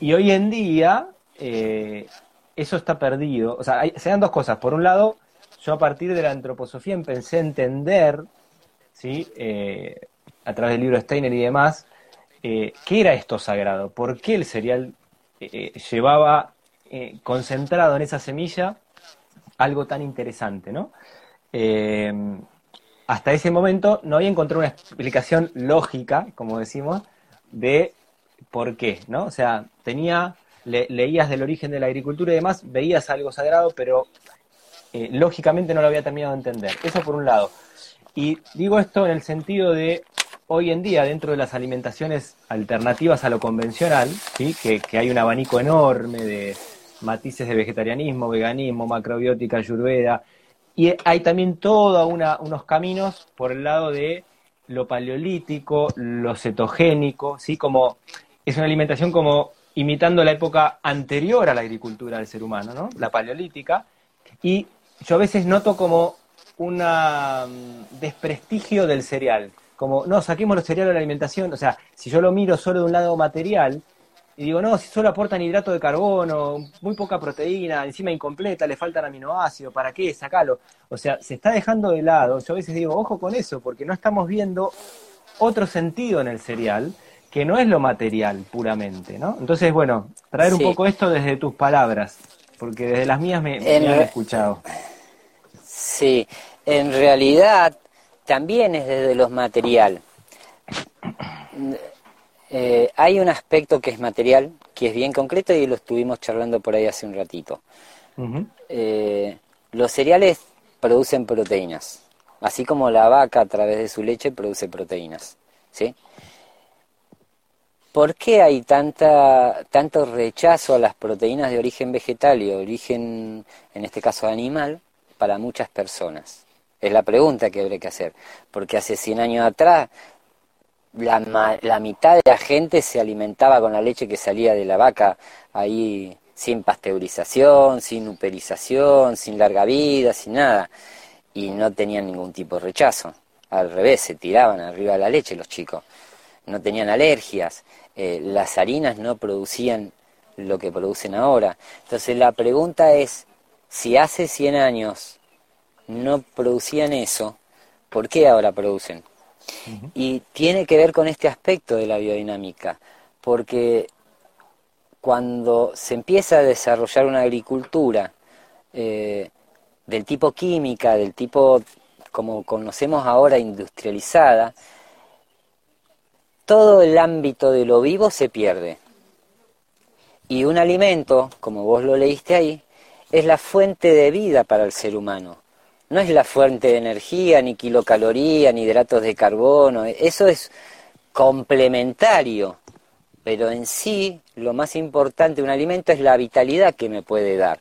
Speaker 1: hoy en día eh, eso está perdido. O sea, se dan dos cosas. Por un lado, yo a partir de la antroposofía empecé a entender, ¿sí? Eh, a través del libro Steiner y demás, eh, qué era esto sagrado, por qué el cereal llevaba eh, concentrado en esa semilla algo tan interesante, ¿no? Eh, hasta ese momento no había encontrado una explicación lógica, como decimos, de por qué, ¿no? O sea, tenía, leías del origen de la agricultura y demás, veías algo sagrado, pero eh, lógicamente no lo había terminado de entender. Eso por un lado. Y digo esto en el sentido de hoy en día, dentro de las alimentaciones alternativas a lo convencional, ¿sí? que hay un abanico enorme de, matices de vegetarianismo, veganismo, macrobiótica, ayurveda. Y hay también todos unos caminos por el lado de lo paleolítico, lo cetogénico, ¿sí? Como es una alimentación como imitando la época anterior a la agricultura del ser humano, ¿no? La paleolítica. Y yo a veces noto como un mm, desprestigio del cereal. Como, no, saquemos los cereales de la alimentación. O sea, si yo lo miro solo de un lado material, y digo, no, si solo aportan hidrato de carbono, muy poca proteína, encima incompleta, le faltan aminoácidos, ¿para qué? Sacalo. O sea, se está dejando de lado. Yo a veces digo, ojo con eso, porque no estamos viendo otro sentido en el cereal que no es lo material puramente, ¿no? Entonces, bueno, traer un poco esto desde tus palabras, porque desde las mías me, me han escuchado.
Speaker 2: Sí, en realidad también es desde lo material eh, hay un aspecto que es material, que es bien concreto y lo estuvimos charlando por ahí hace un ratito. Eh, los cereales producen proteínas, así como la vaca a través de su leche produce proteínas. ¿sí? ¿Por qué hay tanta, tanto rechazo a las proteínas de origen vegetal y de origen, en este caso animal, para muchas personas? Es la pregunta que habría que hacer. Porque hace 100 años atrás la, la mitad de la gente se alimentaba con la leche que salía de la vaca ahí sin pasteurización, sin uperización, sin larga vida, sin nada. Y no tenían ningún tipo de rechazo. Al revés, se tiraban arriba la leche los chicos. No tenían alergias. Eh, las harinas no producían lo que producen ahora. Entonces la pregunta es, si hace 100 años no producían eso, ¿por qué ahora producen? Y tiene que ver con este aspecto de la biodinámica, porque cuando se empieza a desarrollar una agricultura eh, del tipo química, del tipo como conocemos ahora industrializada, todo el ámbito de lo vivo se pierde. Y un alimento, como vos lo leíste ahí, es la fuente de vida para el ser humano no es la fuente de energía, ni kilocaloría, ni hidratos de carbono, eso es complementario, pero en sí lo más importante de un alimento es la vitalidad que me puede dar.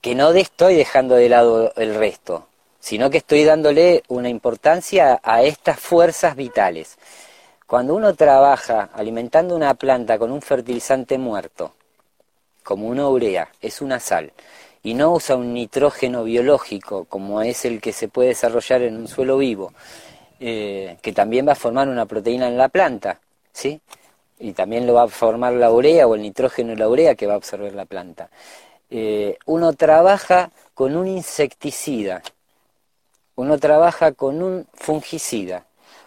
Speaker 2: Que no estoy dejando de lado el resto, sino que estoy dándole una importancia a estas fuerzas vitales. Cuando uno trabaja alimentando una planta con un fertilizante muerto, como una urea, es una sal, y no usa un nitrógeno biológico como es el que se puede desarrollar en un suelo vivo, eh, que también va a formar una proteína en la planta, ¿sí? Y también lo va a formar la urea o el nitrógeno y la urea que va a absorber la planta. Eh, uno trabaja con un insecticida, uno trabaja con un fungicida,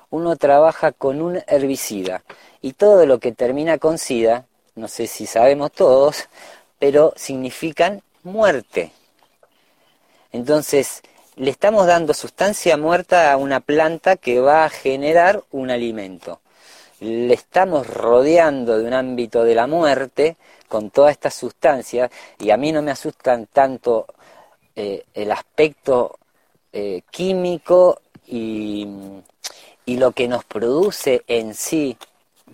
Speaker 2: uno trabaja con un herbicida y todo lo que termina con sida, no sé si sabemos todos, pero significan muerte. Entonces, le estamos dando sustancia muerta a una planta que va a generar un alimento. Le estamos rodeando de un ámbito de la muerte con todas estas sustancias y a mí no me asustan tanto eh, el aspecto eh, químico y, y lo que nos produce en sí,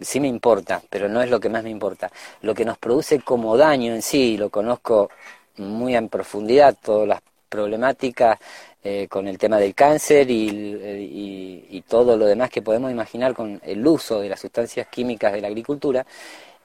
Speaker 2: sí me importa, pero no es lo que más me importa. Lo que nos produce como daño en sí, lo conozco muy en profundidad, todas las problemáticas eh, con el tema del cáncer y, todo lo demás que podemos imaginar con el uso de las sustancias químicas de la agricultura,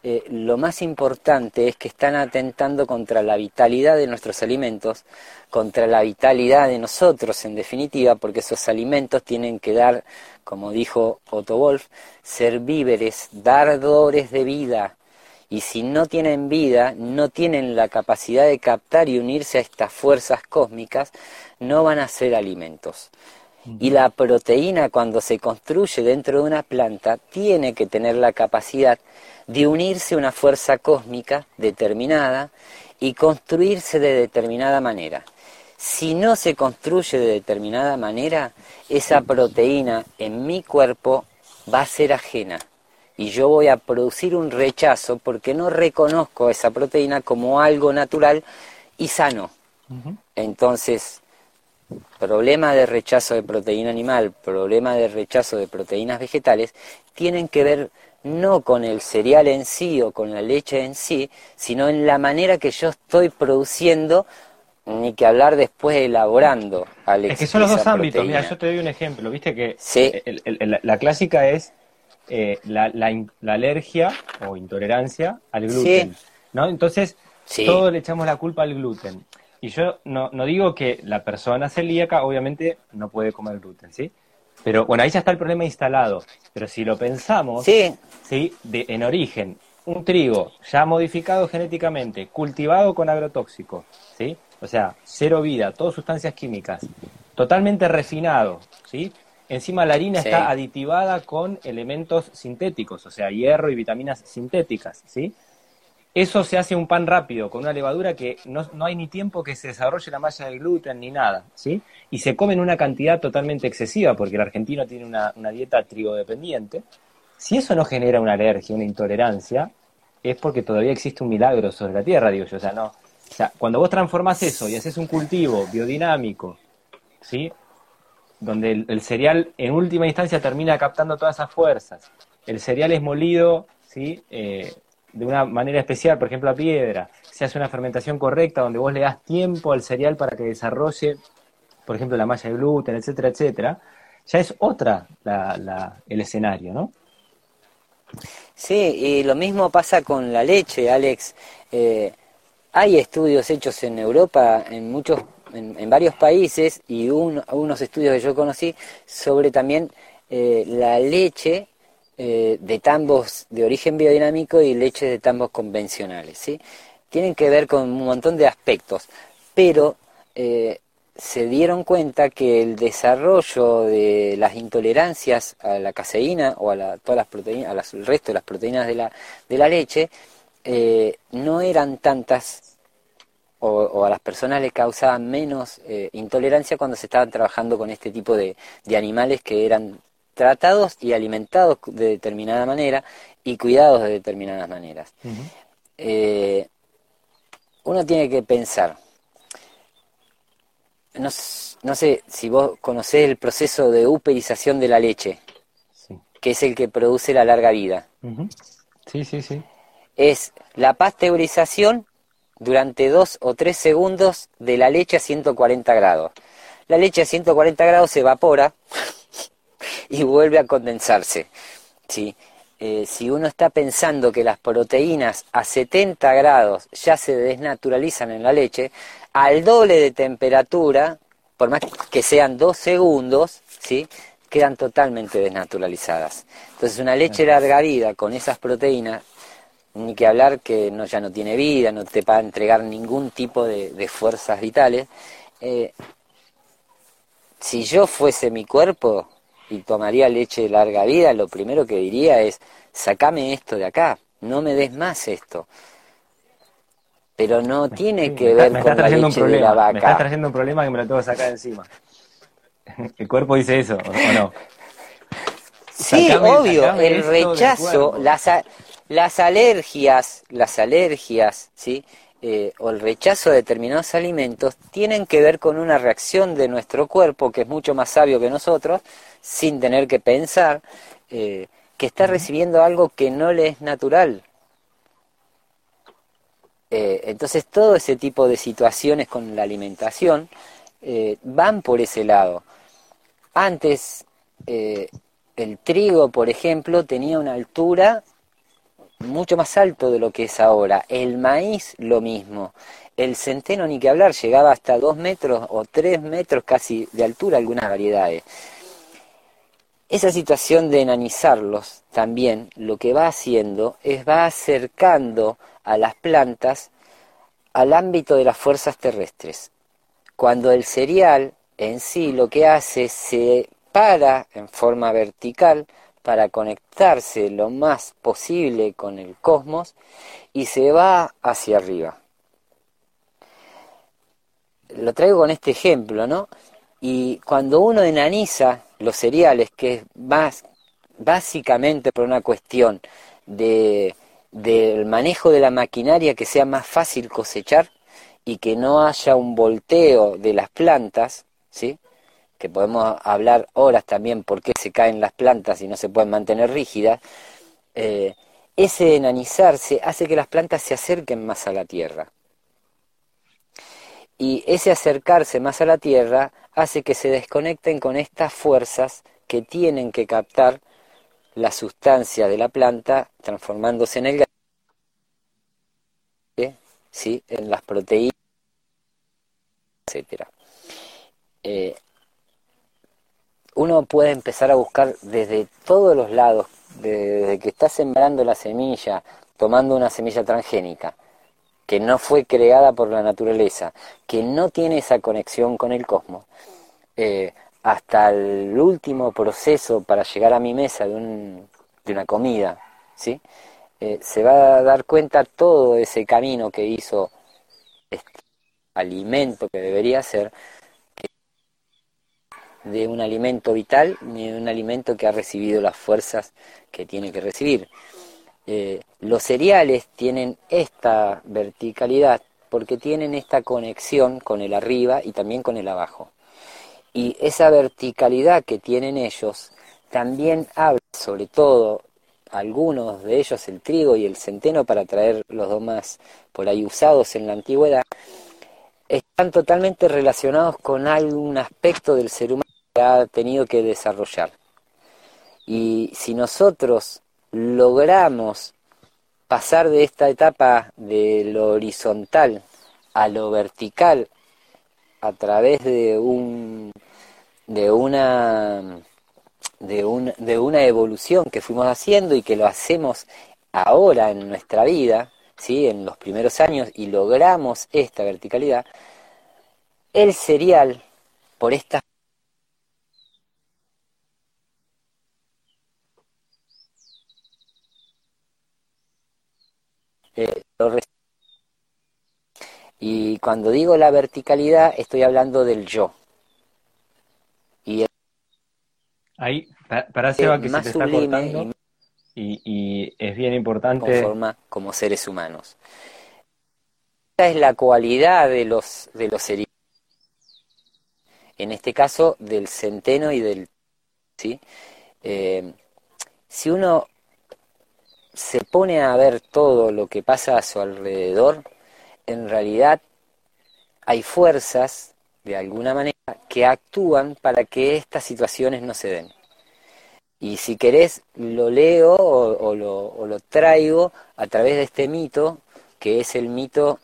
Speaker 2: eh, lo más importante es que están atentando contra la vitalidad de nuestros alimentos, contra la vitalidad de nosotros en definitiva, porque esos alimentos tienen que dar, como dijo Otto Wolf, ser víveres, dardores de vida, y si no tienen vida, no tienen la capacidad de captar y unirse a estas fuerzas cósmicas, no van a ser alimentos. Y la proteína cuando se construye dentro de una planta tiene que tener la capacidad de unirse a una fuerza cósmica determinada y construirse de determinada manera. Si no se construye de determinada manera, esa proteína en mi cuerpo va a ser ajena y yo voy a producir un rechazo porque no reconozco esa proteína como algo natural y sano. Entonces, problema de rechazo de proteína animal, problema de rechazo de proteínas vegetales, tienen que ver no con el cereal en sí o con la leche en sí, sino en la manera que yo estoy produciendo, ni que hablar después elaborando.
Speaker 1: es que son los dos ámbitos, mira, yo te doy un ejemplo, viste que la clásica es eh, la, la, alergia o intolerancia al gluten, ¿no? Entonces, todos le echamos la culpa al gluten. Y yo no, no digo que la persona celíaca obviamente no puede comer gluten, ¿sí? Pero bueno, ahí ya está el problema instalado. Pero si lo pensamos,
Speaker 2: sí.
Speaker 1: ¿sí? De, en origen, un trigo ya modificado genéticamente, cultivado con agrotóxico, ¿sí? O sea, cero vida, todas sustancias químicas, totalmente refinado, ¿sí? Encima la harina está aditivada con elementos sintéticos, o sea, hierro y vitaminas sintéticas, ¿sí? Eso se hace un pan rápido, con una levadura que no, hay ni tiempo que se desarrolle la malla del gluten ni nada, ¿sí? Y se come en una cantidad totalmente excesiva, porque el argentino tiene una, una dieta trigodependiente. Si eso no genera una alergia, una intolerancia, es porque todavía existe un milagro sobre la tierra, digo yo. O sea, no. O sea, cuando vos transformás eso y haces un cultivo biodinámico, ¿sí? Donde el, cereal en última instancia termina captando todas esas fuerzas. El cereal es molido ¿sí? Eh, de una manera especial, por ejemplo a piedra. Se hace una fermentación correcta donde vos le das tiempo al cereal para que desarrolle, por ejemplo, la malla de gluten, etcétera, etcétera. Ya es otra el escenario, ¿no?
Speaker 2: Sí, y lo mismo pasa con la leche, Alex. Eh, hay estudios hechos en Europa, en muchos en, varios países y unos estudios que yo conocí sobre también eh, la leche eh, de tambos de origen biodinámico y leche de tambos convencionales. ¿sí? Tienen que ver con un montón de aspectos, pero eh, se dieron cuenta que el desarrollo de las intolerancias a la caseína o a la, todas las proteínas, al resto de las proteínas de la, de la leche, no eran tantas o, a las personas les causaba menos eh, intolerancia cuando se estaban trabajando con este tipo de, animales que eran tratados y alimentados de determinada manera y cuidados de determinadas maneras. Eh, uno tiene que pensar, no, sé si vos conocés el proceso de uperización de la leche, que es el que produce la larga vida.
Speaker 1: Sí, sí, sí.
Speaker 2: Es la pasteurización durante dos o tres segundos de la leche a 140 grados. La leche a 140 grados se evapora y vuelve a condensarse. ¿sí? Eh, si uno está pensando que las proteínas a 70 grados ya se desnaturalizan en la leche, al doble de temperatura, por más que sean dos segundos, ¿sí? quedan totalmente desnaturalizadas. Entonces una leche larga vida con esas proteínas ni que hablar que no, ya no tiene vida, no te va a entregar ningún tipo de, fuerzas vitales. Eh, si yo fuese mi cuerpo y tomaría leche de larga vida, lo primero que diría es, sacame esto de acá, no me des más esto. pero no tiene que ver con la leche de la vaca.
Speaker 1: Me estás trayendo un problema que me lo tengo que sacar encima. ¿El cuerpo dice eso o no?
Speaker 2: Sí, obvio, el rechazo, las, las alergias, las alergias, ¿sí? Eh, o el rechazo de determinados alimentos tienen que ver con una reacción de nuestro cuerpo que es mucho más sabio que nosotros, sin tener que pensar, eh, que está recibiendo algo que no le es natural. Eh, entonces todo ese tipo de situaciones con la alimentación van por ese lado. Antes el trigo, por ejemplo, tenía una altura mucho más alto de lo que es ahora. El maíz, lo mismo. El centeno, ni que hablar, llegaba hasta dos metros o tres metros casi de altura algunas variedades. Esa situación de enanizarlos también lo que va haciendo es va acercando a las plantas al ámbito de las fuerzas terrestres. Cuando el cereal en sí lo que hace se para en forma vertical para conectarse lo más posible con el cosmos y se va hacia arriba. Lo traigo con este ejemplo, ¿no? Y cuando uno enaniza los cereales, que es más básicamente por una cuestión de, del manejo de la maquinaria que sea más fácil cosechar y que no haya un volteo de las plantas, ¿sí? Que podemos hablar horas también por qué se caen las plantas y no se pueden mantener rígidas, eh, ese enanizarse hace que las plantas se acerquen más a la tierra. Y ese acercarse más a la tierra hace que se desconecten con estas fuerzas que tienen que captar la sustancia de la planta transformándose en el gas, ¿sí? en las proteínas, etc uno puede empezar a buscar desde todos los lados, desde que está sembrando la semilla, tomando una semilla transgénica, que no fue creada por la naturaleza, que no tiene esa conexión con el cosmos, eh, hasta el último proceso para llegar a mi mesa de, un, una comida, ¿sí? Eh, se va a dar cuenta todo ese camino que hizo este alimento que debería ser, de un alimento vital ni de un alimento que ha recibido las fuerzas que tiene que recibir. Eh, los cereales tienen esta verticalidad porque tienen esta conexión con el arriba y también con el abajo. Y esa verticalidad que tienen ellos también habla, sobre todo algunos de ellos, el trigo y el centeno, para traer los dos más por ahí usados en la antigüedad, están totalmente relacionados con algún aspecto del ser humano ha tenido que desarrollar. Y si nosotros logramos pasar de esta etapa de lo horizontal a lo vertical a través de un de una de, un, de una evolución que fuimos haciendo y que lo hacemos ahora en nuestra vida, ¿sí? en los primeros años, y logramos esta verticalidad, el cereal, por esta Eh, y cuando digo la verticalidad, estoy hablando del yo. Y
Speaker 1: Ahí, para Seba, que se te está cortando, y, es bien importante...
Speaker 2: Forma como seres humanos. Esta es la cualidad de los, de los seres en este caso del centeno y del... ¿sí? Eh, si uno se pone a ver todo lo que pasa a su alrededor, en realidad hay fuerzas, de alguna manera, que actúan para que estas situaciones no se den. Y si querés, lo leo o, lo, traigo a través de este mito, que es el mito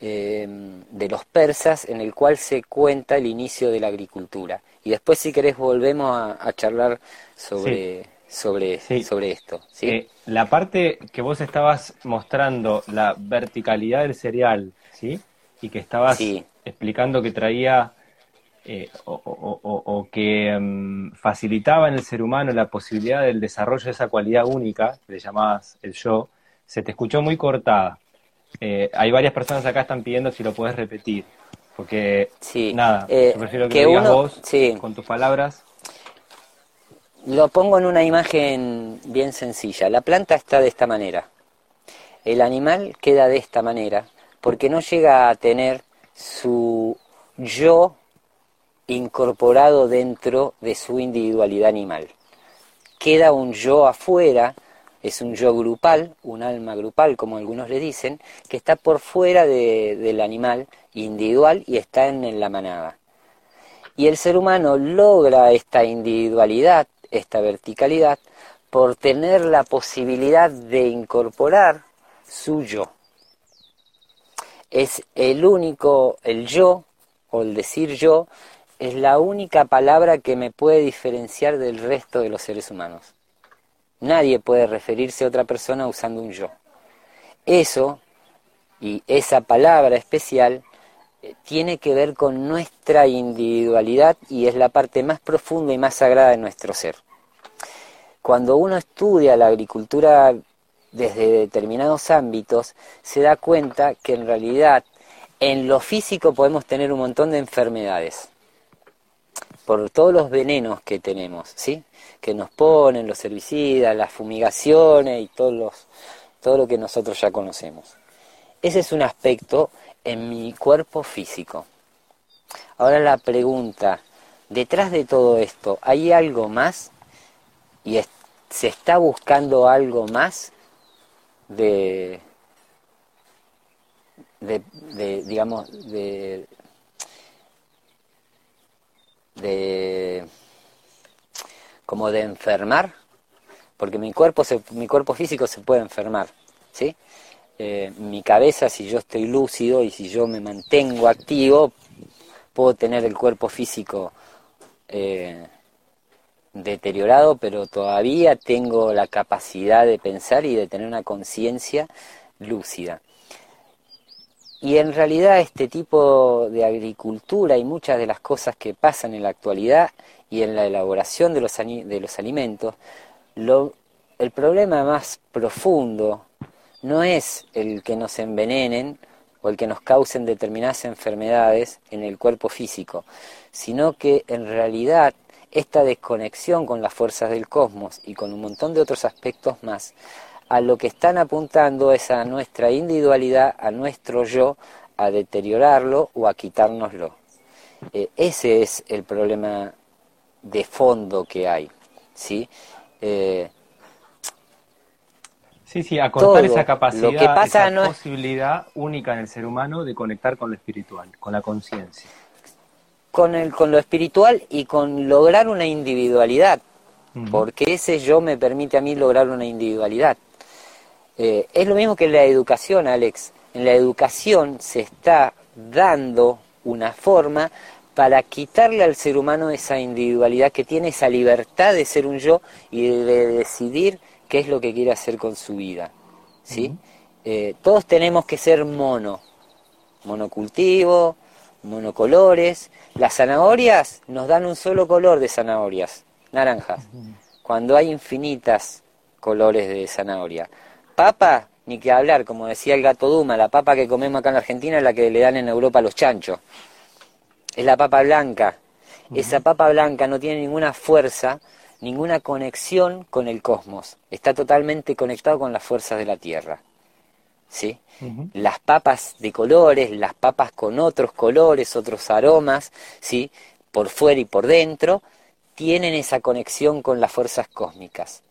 Speaker 2: em, de los persas, en el cual se cuenta el inicio de la agricultura. Y después, si querés, volvemos a, charlar sobre sobre, sobre esto. ¿sí?
Speaker 1: Eh, la parte que vos estabas mostrando, la verticalidad del cereal, ¿sí? Y que estabas explicando que traía eh, o, que mm, facilitaba en el ser humano la posibilidad del desarrollo de esa cualidad única, que le llamabas el yo, se te escuchó muy cortada. eh, hay varias personas acá están pidiendo si lo puedes repetir. Porque,
Speaker 2: Sí,
Speaker 1: nada,
Speaker 2: eh,
Speaker 1: yo prefiero que,
Speaker 2: que
Speaker 1: lo digas
Speaker 2: uno-
Speaker 1: vos
Speaker 2: sí.
Speaker 1: con tus palabras.
Speaker 2: Lo pongo en una imagen bien sencilla. La planta está de esta manera. El animal queda de esta manera porque no llega a tener su yo incorporado dentro de su individualidad animal. Queda un yo afuera, es un yo grupal, un alma grupal, como algunos le dicen, que está por fuera de- del animal individual y está en- en la manada. Y el ser humano logra esta individualidad, esta verticalidad, por tener la posibilidad de incorporar su yo. Es el único, el yo, o el decir yo, es la única palabra que me puede diferenciar del resto de los seres humanos. Nadie puede referirse a otra persona usando un yo. Eso y esa palabra especial tiene que ver con nuestra individualidad y es la parte más profunda y más sagrada de nuestro ser. Cuando uno estudia la agricultura desde determinados ámbitos, se da cuenta que en realidad en lo físico podemos tener un montón de enfermedades por todos los venenos que tenemos, ¿sí? Que nos ponen los herbicidas, las fumigaciones y todos los, todo lo que nosotros ya conocemos. Ese es un aspecto en mi cuerpo físico. Ahora la pregunta, detrás de todo esto, ¿hay algo más? ¿Y es- se está buscando algo más de, de, de, digamos, de, de, como de enfermar? Porque mi cuerpo, se, mi cuerpo físico se puede enfermar, ¿sí? Eh, mi cabeza, si yo estoy lúcido y si yo me mantengo activo, puedo tener el cuerpo físico eh, deteriorado, pero todavía tengo la capacidad de pensar y de tener una conciencia lúcida. Y en realidad este tipo de agricultura y muchas de las cosas que pasan en la actualidad y en la elaboración de los, de los alimentos, lo- el problema más profundo no es el que nos envenenen o el que nos causen determinadas enfermedades en el cuerpo físico, sino que en realidad esta desconexión con las fuerzas del cosmos y con un montón de otros aspectos más, a lo que están apuntando es a nuestra individualidad, a nuestro yo, a deteriorarlo o a quitárnoslo. Eh, ese es el problema de fondo que hay, ¿sí? Eh,
Speaker 1: Sí, sí, a cortar
Speaker 2: Todo.
Speaker 1: esa capacidad,
Speaker 2: Lo que pasa
Speaker 1: esa
Speaker 2: no es-
Speaker 1: posibilidad única en el ser humano de conectar con lo espiritual, con la conciencia.
Speaker 2: con, el, con lo espiritual y con lograr una individualidad, porque ese yo me permite a mí lograr una individualidad. Eh, es lo mismo que en la educación, Alex. En la educación se está dando una forma para quitarle al ser humano esa individualidad que tiene, esa libertad de ser un yo y de decidir qué es lo que quiere hacer con su vida. ¿sí? Eh, todos tenemos que ser mono, monocultivo, monocolores. Las zanahorias nos dan un solo color de zanahorias, naranjas, cuando hay infinitas colores de zanahoria. Papa, ni que hablar, como decía el gato Duma, la papa que comemos acá en Argentina es la que le dan en Europa a los chanchos. Es la papa blanca. Esa papa blanca no tiene ninguna fuerza, ninguna conexión con el cosmos. Está totalmente conectado con las fuerzas de la Tierra. ¿Sí? Las papas de colores, las papas con otros colores, otros aromas, ¿sí? por fuera y por dentro, tienen esa conexión con las fuerzas cósmicas.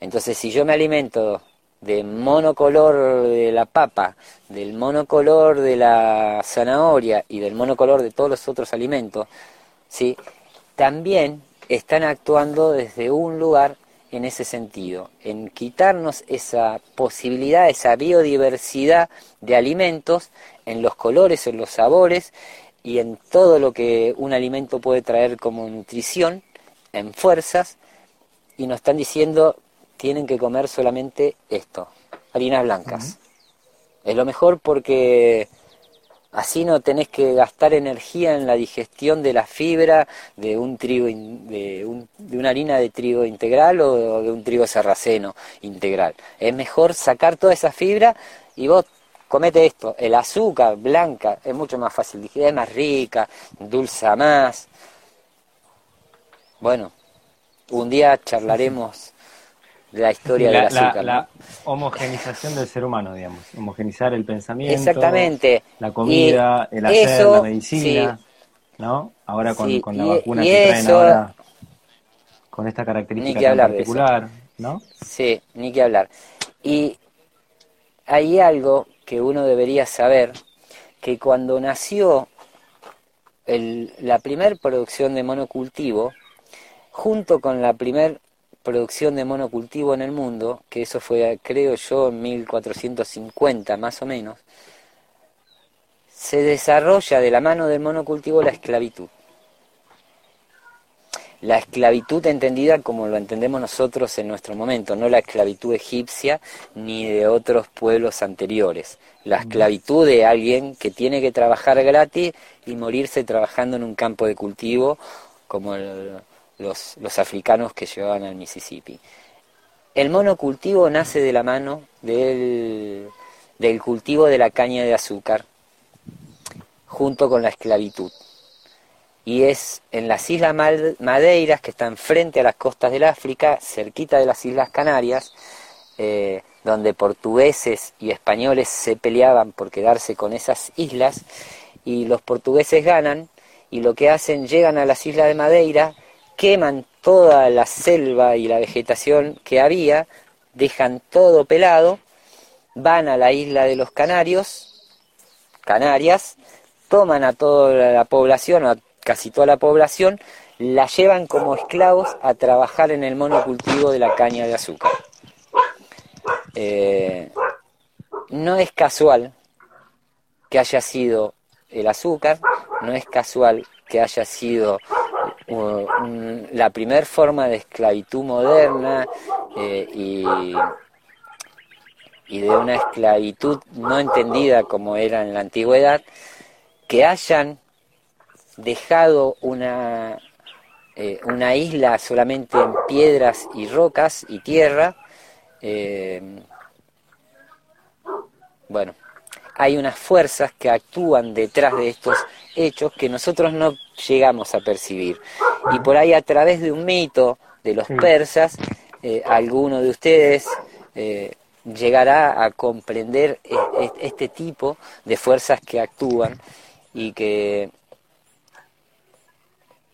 Speaker 2: Entonces, si yo me alimento de monocolor de la papa, del monocolor de la zanahoria y del monocolor de todos los otros alimentos, ¿sí? también están actuando desde un lugar en ese sentido, en quitarnos esa posibilidad, esa biodiversidad de alimentos en los colores, en los sabores y en todo lo que un alimento puede traer como nutrición, en fuerzas, y nos están diciendo tienen que comer solamente esto, harinas blancas. Es lo mejor porque así no tenés que gastar energía en la digestión de la fibra de un trigo de, un- de una harina de trigo integral o de un trigo sarraceno integral. Es mejor sacar toda esa fibra y vos comete esto, el azúcar blanca es mucho más fácil, es más rica, dulza más. Bueno, un día charlaremos de la historia del azúcar.
Speaker 1: La, homogenización del ser humano, digamos, homogenizar el pensamiento,
Speaker 2: Exactamente.
Speaker 1: la comida, el hacer, la medicina, ¿no? Ahora con, la vacuna que traen ahora, con esta característica particular, ¿no?
Speaker 2: Sí, ni que hablar. Y hay algo que uno debería saber, que cuando nació la primer producción de monocultivo, junto con la primer producción de monocultivo en el mundo, que eso fue, creo yo, en 1450 más o menos, se desarrolla de la mano del monocultivo la esclavitud la esclavitud entendida como lo entendemos nosotros en nuestro momento, no la esclavitud egipcia ni de otros pueblos anteriores. La esclavitud de alguien que tiene que trabajar gratis y morirse trabajando en un campo de cultivo como los, los africanos que llevaban al Mississippi. El monocultivo nace de la mano del, del cultivo de la caña de azúcar junto con la esclavitud y es en las Islas Madeiras, que están frente a las costas del África, cerquita de las Islas Canarias, eh, donde portugueses y españoles se peleaban por quedarse con esas islas, y los portugueses ganan, y lo que hacen, llegan a las Islas de Madeira, queman toda la selva y la vegetación que había, dejan todo pelado, van a la isla de los Canarios, Canarias, toman a toda la población, a casi toda la población, la llevan como esclavos a trabajar en el monocultivo de la caña de azúcar. Eh, no es casual que haya sido el azúcar, no es casual que haya sido la primer forma de esclavitud moderna eh, y, y de una esclavitud no entendida como era en la antigüedad, que hayan dejado una, eh, una isla solamente en piedras y rocas y tierra. Eh, bueno, hay unas fuerzas que actúan detrás de estos hechos que nosotros no llegamos a percibir. Y por ahí a través de un mito de los persas, eh, alguno de ustedes llegará a comprender este tipo de fuerzas que actúan y que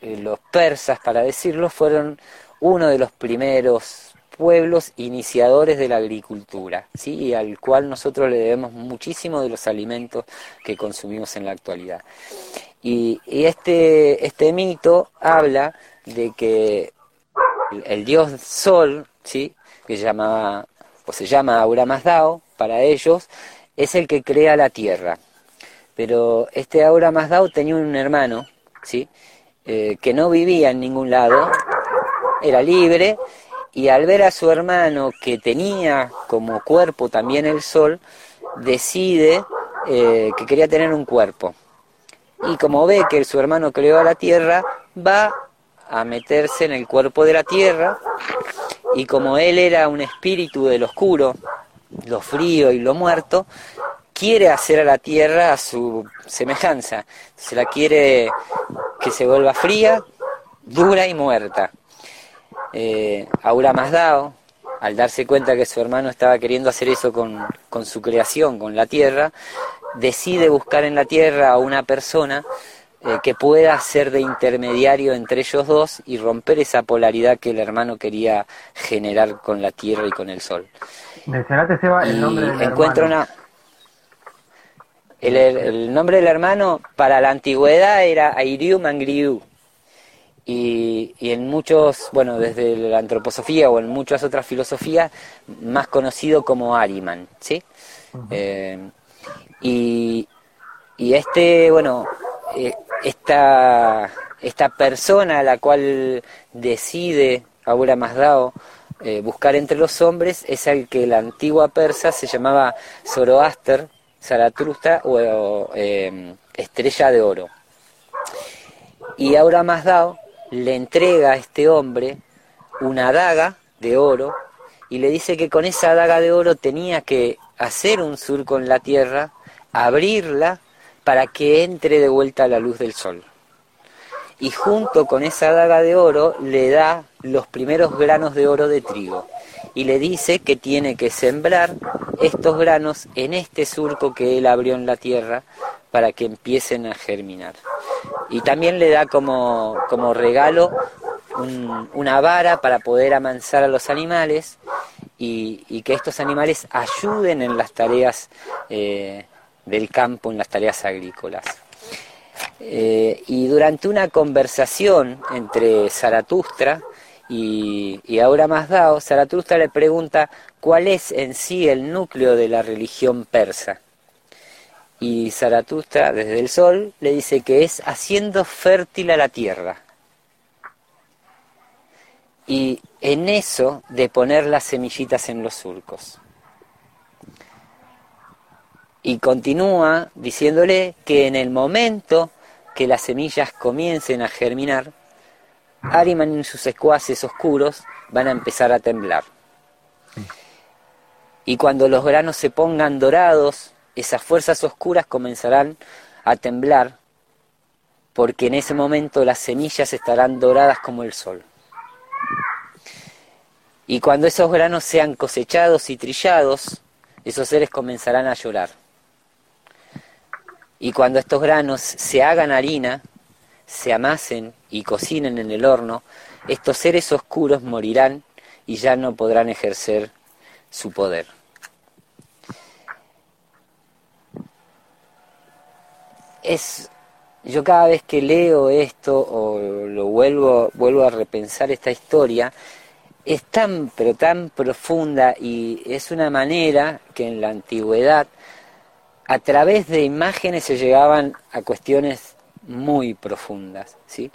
Speaker 2: eh, los persas, para decirlo, fueron uno de los primeros pueblos iniciadores de la agricultura, ¿sí? y al cual nosotros le debemos muchísimo de los alimentos que consumimos en la actualidad. Y, este, este mito habla de que el, dios Sol, ¿sí? que llamaba, o se llama Aura Mazdao, para ellos, es el que crea la tierra. Pero este Aura Mazdao tenía un hermano, ¿sí? Eh, que no vivía en ningún lado, era libre, y al ver a su hermano que tenía como cuerpo también el sol, decide eh, que quería tener un cuerpo. Y como ve que su hermano creó a la tierra, va a meterse en el cuerpo de la tierra, y como él era un espíritu del oscuro, lo frío y lo muerto, quiere hacer a la tierra a su semejanza, se la quiere que se vuelva fría, dura y muerta. Eh, Aura Mazdao, al darse cuenta que su hermano estaba queriendo hacer eso con, su creación, con la tierra, decide buscar en la tierra a una persona eh, que pueda ser de intermediario entre ellos dos y romper esa polaridad que el hermano quería generar con la tierra y con el sol.
Speaker 1: Mencionate, Seba, el nombre del encuentra una
Speaker 2: el, nombre del hermano para la antigüedad era Airiu Mangriu. Y, en muchos, bueno, desde la antroposofía o en muchas otras filosofías, más conocido como Ariman, ¿sí? Eh, y, este, bueno, eh, esta, esta persona a la cual decide Aura Mazdao eh, buscar entre los hombres es el que la antigua persa se llamaba Zoroaster, Zaratrusta o em, Estrella de Oro. Y Aura Mazdao le entrega a este hombre una daga de oro y le dice que con esa daga de oro tenía que hacer un surco en la tierra, abrirla para que entre de vuelta la luz del sol. Y junto con esa daga de oro le da los primeros granos de oro de trigo y le dice que tiene que sembrar estos granos en este surco que él abrió en la tierra para que empiecen a germinar. Y también le da como, como regalo una vara para poder amansar a los animales y, que estos animales ayuden en las tareas eh, del campo, en las tareas agrícolas. Eh, y durante una conversación entre Zaratustra y, y Aura Mazdao, Zaratustra le pregunta cuál es en sí el núcleo de la religión persa. Y Zaratustra, desde el sol, le dice que es haciendo fértil a la tierra. Y en eso de poner las semillitas en los surcos. Y continúa diciéndole que en el momento que las semillas comiencen a germinar, Ariman y sus secuaces oscuros van a empezar a temblar. Y cuando los granos se pongan dorados, esas fuerzas oscuras comenzarán a temblar, porque en ese momento las semillas estarán doradas como el sol. Y cuando esos granos sean cosechados y trillados, esos seres comenzarán a llorar. Y cuando estos granos se hagan harina, se amasen y cocinen en el horno, estos seres oscuros morirán y ya no podrán ejercer su poder. Es, yo cada vez que leo esto o lo vuelvo, vuelvo a repensar esta historia, es tan, pero tan profunda y es una manera que en la antigüedad, a través de imágenes se llegaban a cuestiones muy profundas, ¿sí?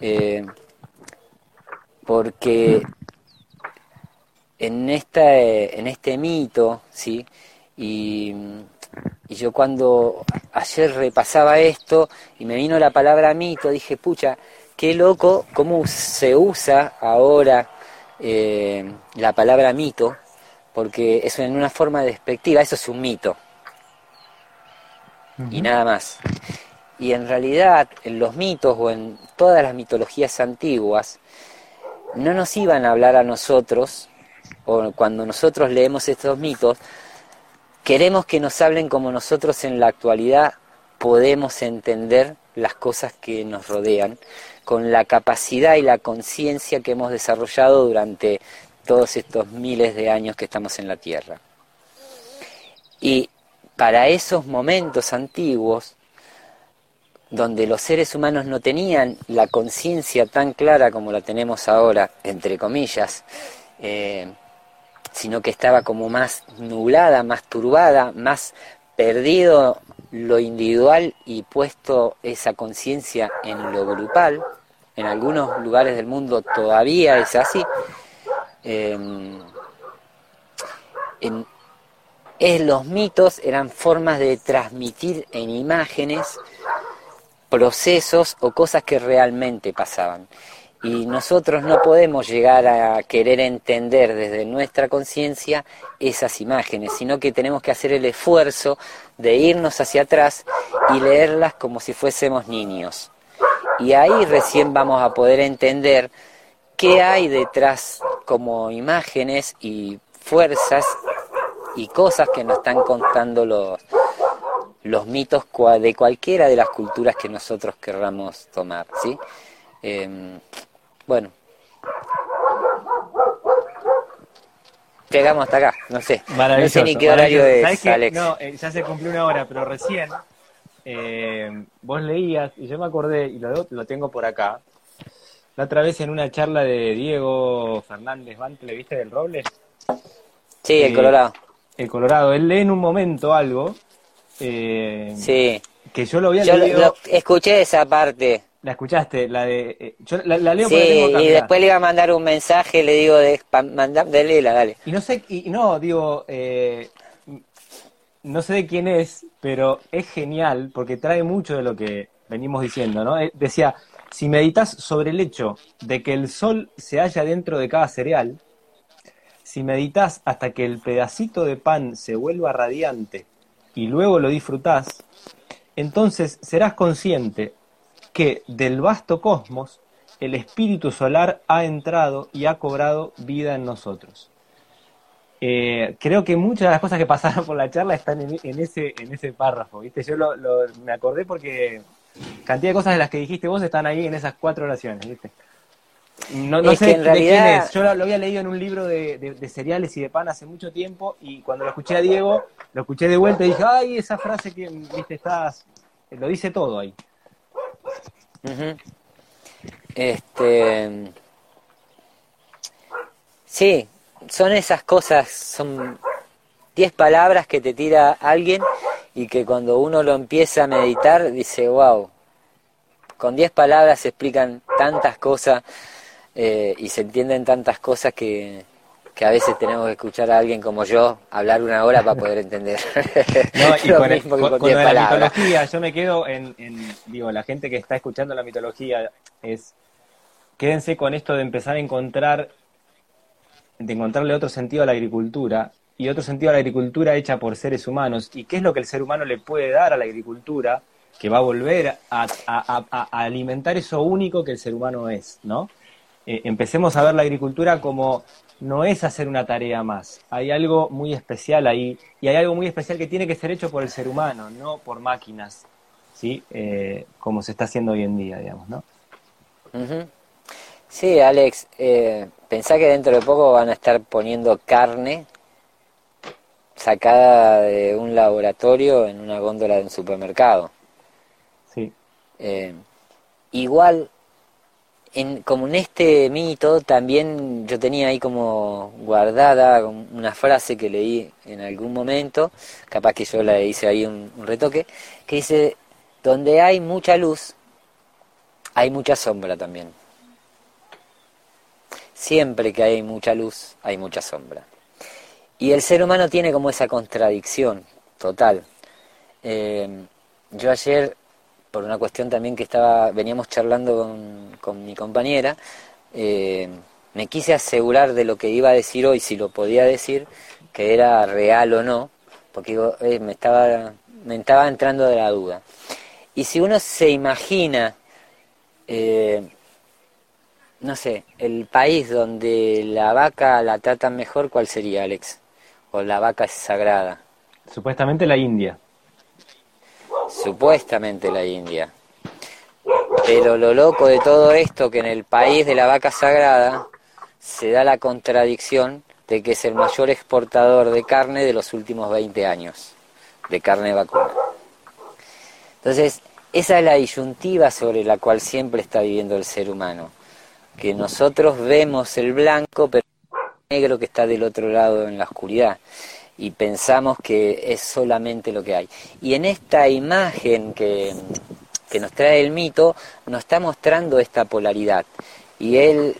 Speaker 2: Eh, porque en, esta, en este mito, ¿sí? Y, yo cuando ayer repasaba esto y me vino la palabra mito, dije, pucha, qué loco cómo se usa ahora eh, la palabra mito, porque es en una forma despectiva, eso es un mito. Y nada más. Y en realidad, en los mitos o en todas las mitologías antiguas, no nos iban a hablar a nosotros, o cuando nosotros leemos estos mitos, queremos que nos hablen como nosotros en la actualidad podemos entender las cosas que nos rodean, con la capacidad y la conciencia que hemos desarrollado durante todos estos miles de años que estamos en la Tierra. Y para esos momentos antiguos, donde los seres humanos no tenían la conciencia tan clara como la tenemos ahora, entre comillas, eh, sino que estaba como más nublada, más turbada, más perdido lo individual y puesto esa conciencia en lo grupal, en algunos lugares del mundo todavía es así, em, en, los mitos eran formas de transmitir en imágenes procesos o cosas que realmente pasaban. Y nosotros no podemos llegar a querer entender desde nuestra conciencia esas imágenes, sino que tenemos que hacer el esfuerzo de irnos hacia atrás y leerlas como si fuésemos niños. Y ahí recién vamos a poder entender qué hay detrás como imágenes y fuerzas y cosas que nos están contando los, los mitos de cualquiera de las culturas que nosotros querramos tomar, ¿sí? Em, bueno. Llegamos hasta acá, no sé. No sé ni qué horario es, Alex.
Speaker 1: No, eh, ya se cumplió una hora, pero recién eh, vos leías, y yo me acordé, y lo, lo tengo por acá, la otra vez en una charla de Diego Fernández ¿le ¿viste del Robles?
Speaker 2: Sí, el eh, Colorado.
Speaker 1: El Colorado, él lee en un momento algo.
Speaker 2: sí.
Speaker 1: Que yo lo había
Speaker 2: yo Lo, escuché esa parte.
Speaker 1: ¿La escuchaste? La de. Eh, yo la, leo
Speaker 2: Sí, y después le iba a mandar un mensaje, le digo de mandar, de dale.
Speaker 1: Y no sé, y no, digo, eh, no sé de quién es, pero es genial porque trae mucho de lo que venimos diciendo, ¿no? Eh, decía, si meditas sobre el hecho de que el sol se halla dentro de cada cereal, si meditas hasta que el pedacito de pan se vuelva radiante y luego lo disfrutás, entonces serás consciente que del vasto cosmos el espíritu solar ha entrado y ha cobrado vida en nosotros. Eh, creo que muchas de las cosas que pasaron por la charla están en, ese, en ese párrafo, ¿viste? Yo me acordé porque cantidad de cosas de las que dijiste vos están ahí en esas cuatro oraciones, ¿viste? No, no sé de quién es. Yo lo, había leído en un libro de, cereales y de pan hace mucho tiempo y cuando lo escuché a Diego, lo escuché de vuelta y dije, ay, esa frase que, viste, estás... Lo dice todo ahí.
Speaker 2: Este... Sí, son esas cosas, son diez palabras que te tira alguien y que cuando uno lo empieza a meditar dice, wow, con diez palabras se explican tantas cosas eh, y se entienden tantas cosas que, que a veces tenemos que escuchar a alguien como yo hablar una hora para poder entender.
Speaker 1: No, y con, la mitología, yo me quedo en, digo, la gente que está escuchando la mitología es, quédense con esto de empezar a encontrar, de encontrarle otro sentido a la agricultura y otro sentido a la agricultura hecha por seres humanos y qué es lo que el ser humano le puede dar a la agricultura que va a volver a, a alimentar eso único que el ser humano es, ¿no? Eh, empecemos a ver la agricultura como no es hacer una tarea más. Hay algo muy especial ahí y hay algo muy especial que tiene que ser hecho por el ser humano, no por máquinas, ¿sí? Eh, como se está haciendo hoy en día, digamos, ¿no?
Speaker 2: Sí, Alex, eh, pensá que dentro de poco van a estar poniendo carne sacada de un laboratorio en una góndola de un supermercado.
Speaker 1: Sí.
Speaker 2: igual en, como en este mito también yo tenía ahí como guardada una frase que leí en algún momento, capaz que yo la hice ahí un, retoque, que dice, donde hay mucha luz, hay mucha sombra también. Siempre que hay mucha luz, hay mucha sombra. Y el ser humano tiene como esa contradicción total. Eh, yo ayer por una cuestión también que estaba veníamos charlando con, mi compañera, eh, me quise asegurar de lo que iba a decir hoy, si lo podía decir, que era real o no, porque eh, me, estaba, me estaba entrando de la duda. Y si uno se imagina, eh, no sé, el país donde la vaca la tratan mejor, ¿cuál sería, Alex? ¿O la vaca es sagrada?
Speaker 1: Supuestamente la India
Speaker 2: supuestamente la India. Pero lo loco de todo esto que en el país de la vaca sagrada se da la contradicción de que es el mayor exportador de carne de los últimos 20 años, de carne vacuna. Entonces, esa es la disyuntiva sobre la cual siempre está viviendo el ser humano, que nosotros vemos el blanco, pero el negro que está del otro lado en la oscuridad y pensamos que es solamente lo que hay. Y en esta imagen que, nos trae el mito, nos está mostrando esta polaridad. Y él,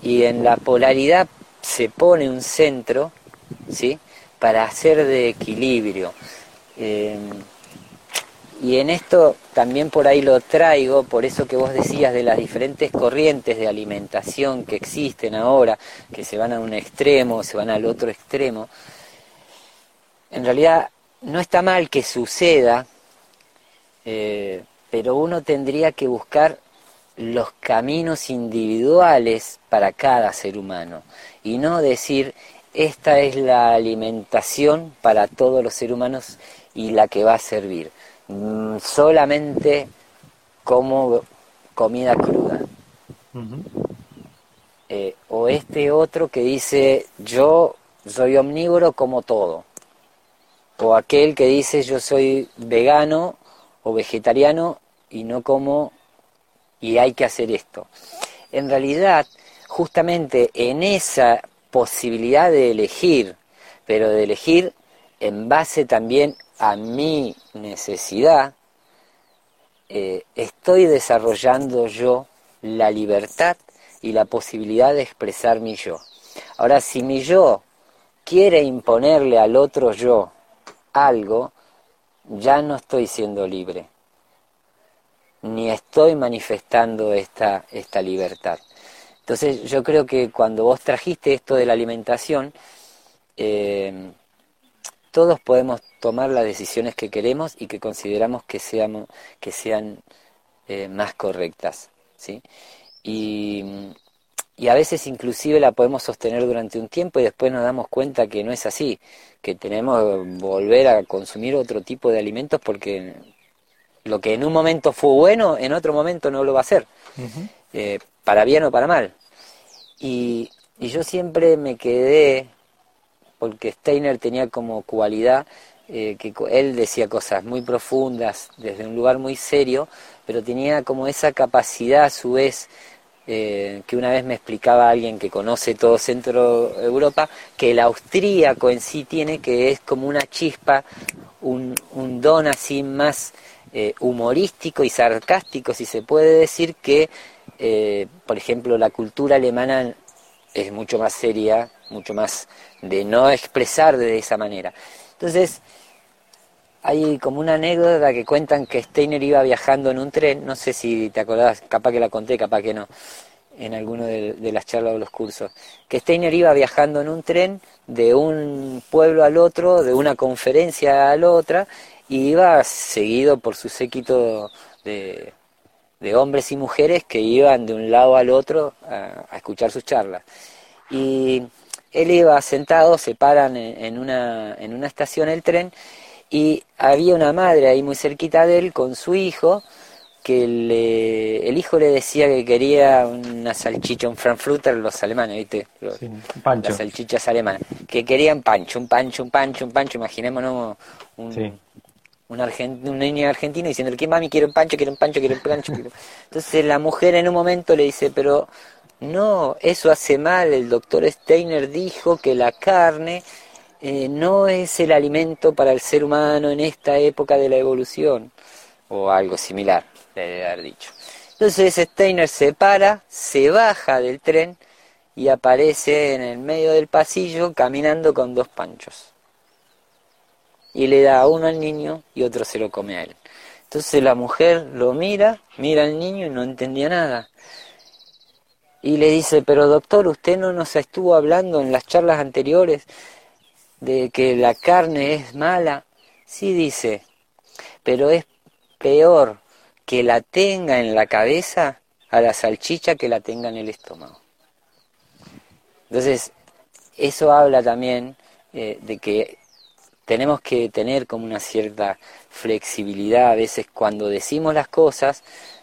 Speaker 2: y en la polaridad se pone un centro, ¿sí? Para hacer de equilibrio. Eh, y en esto también por ahí lo traigo, por eso que vos decías de las diferentes corrientes de alimentación que existen ahora, que se van a un extremo, se van al otro extremo en realidad no está mal que suceda, eh, pero uno tendría que buscar los caminos individuales para cada ser humano y no decir esta es la alimentación para todos los seres humanos y la que va a servir. Mm, solamente como comida cruda. Eh, o este otro que dice yo soy omnívoro como todo o aquel que dice yo soy vegano o vegetariano y no como y hay que hacer esto. En realidad, justamente en esa posibilidad de elegir, pero de elegir en base también a mi necesidad, eh, estoy desarrollando yo la libertad y la posibilidad de expresar mi yo. Ahora, si mi yo quiere imponerle al otro yo algo, ya no estoy siendo libre, ni estoy manifestando esta, esta libertad. Entonces yo creo que cuando vos trajiste esto de la alimentación, eh, todos podemos tomar las decisiones que queremos y que consideramos que, que sean eh, más correctas. ¿sí? Y, y, a veces inclusive la podemos sostener durante un tiempo y después nos damos cuenta que no es así, que tenemos que volver a consumir otro tipo de alimentos porque lo que en un momento fue bueno, en otro momento no lo va a ser, eh, para bien o para mal. Y, y yo siempre me quedé, porque Steiner tenía como cualidad eh, que él decía cosas muy profundas desde un lugar muy serio, pero tenía como esa capacidad a su vez eh, que una vez me explicaba alguien que conoce todo Centro Europa, que el austríaco en sí tiene que es como una chispa, un, un don así más eh, humorístico y sarcástico, si se puede decir, que, eh, por ejemplo, la cultura alemana es mucho más seria, mucho más de no expresar de esa manera. Entonces, hay como una anécdota que cuentan que Steiner iba viajando en un tren, no sé si te acordás, capaz que la conté, capaz que no, en alguno de, de las charlas o los cursos, que Steiner iba viajando en un tren de un pueblo al otro, de una conferencia a la otra, y iba seguido por su séquito de, hombres y mujeres que iban de un lado al otro a, escuchar sus charlas. Y él iba sentado, se paran en, una, en una estación el tren y había una madre ahí muy cerquita de él con su hijo que le, el hijo le decía que quería una salchicha, un frankfurter, los alemanes, ¿viste? Las salchichas alemanas. Que querían pancho, un pancho, un pancho, un pancho. Imaginémonos un, un, argent, un niño argentino diciendo que mami quiero un pancho, quiero un pancho, quiero un pancho. Entonces la mujer en un momento le dice, pero no, eso hace mal, el doctor Steiner dijo que la carne eh, no es el alimento para el ser humano en esta época de la evolución, o algo similar, debe haber dicho. Entonces Steiner se para, se baja del tren y aparece en el medio del pasillo caminando con dos panchos y le da uno al niño y otro se lo come a él. Entonces la mujer lo mira, mira al niño y no entendía nada. Y le dice, pero doctor, usted no nos estuvo hablando en las charlas anteriores de que la carne es mala. Sí dice, pero es peor que la tenga en la cabeza a la salchicha que la tenga en el estómago. Entonces, eso habla también eh, de que tenemos que tener como una cierta flexibilidad a veces cuando decimos las cosas,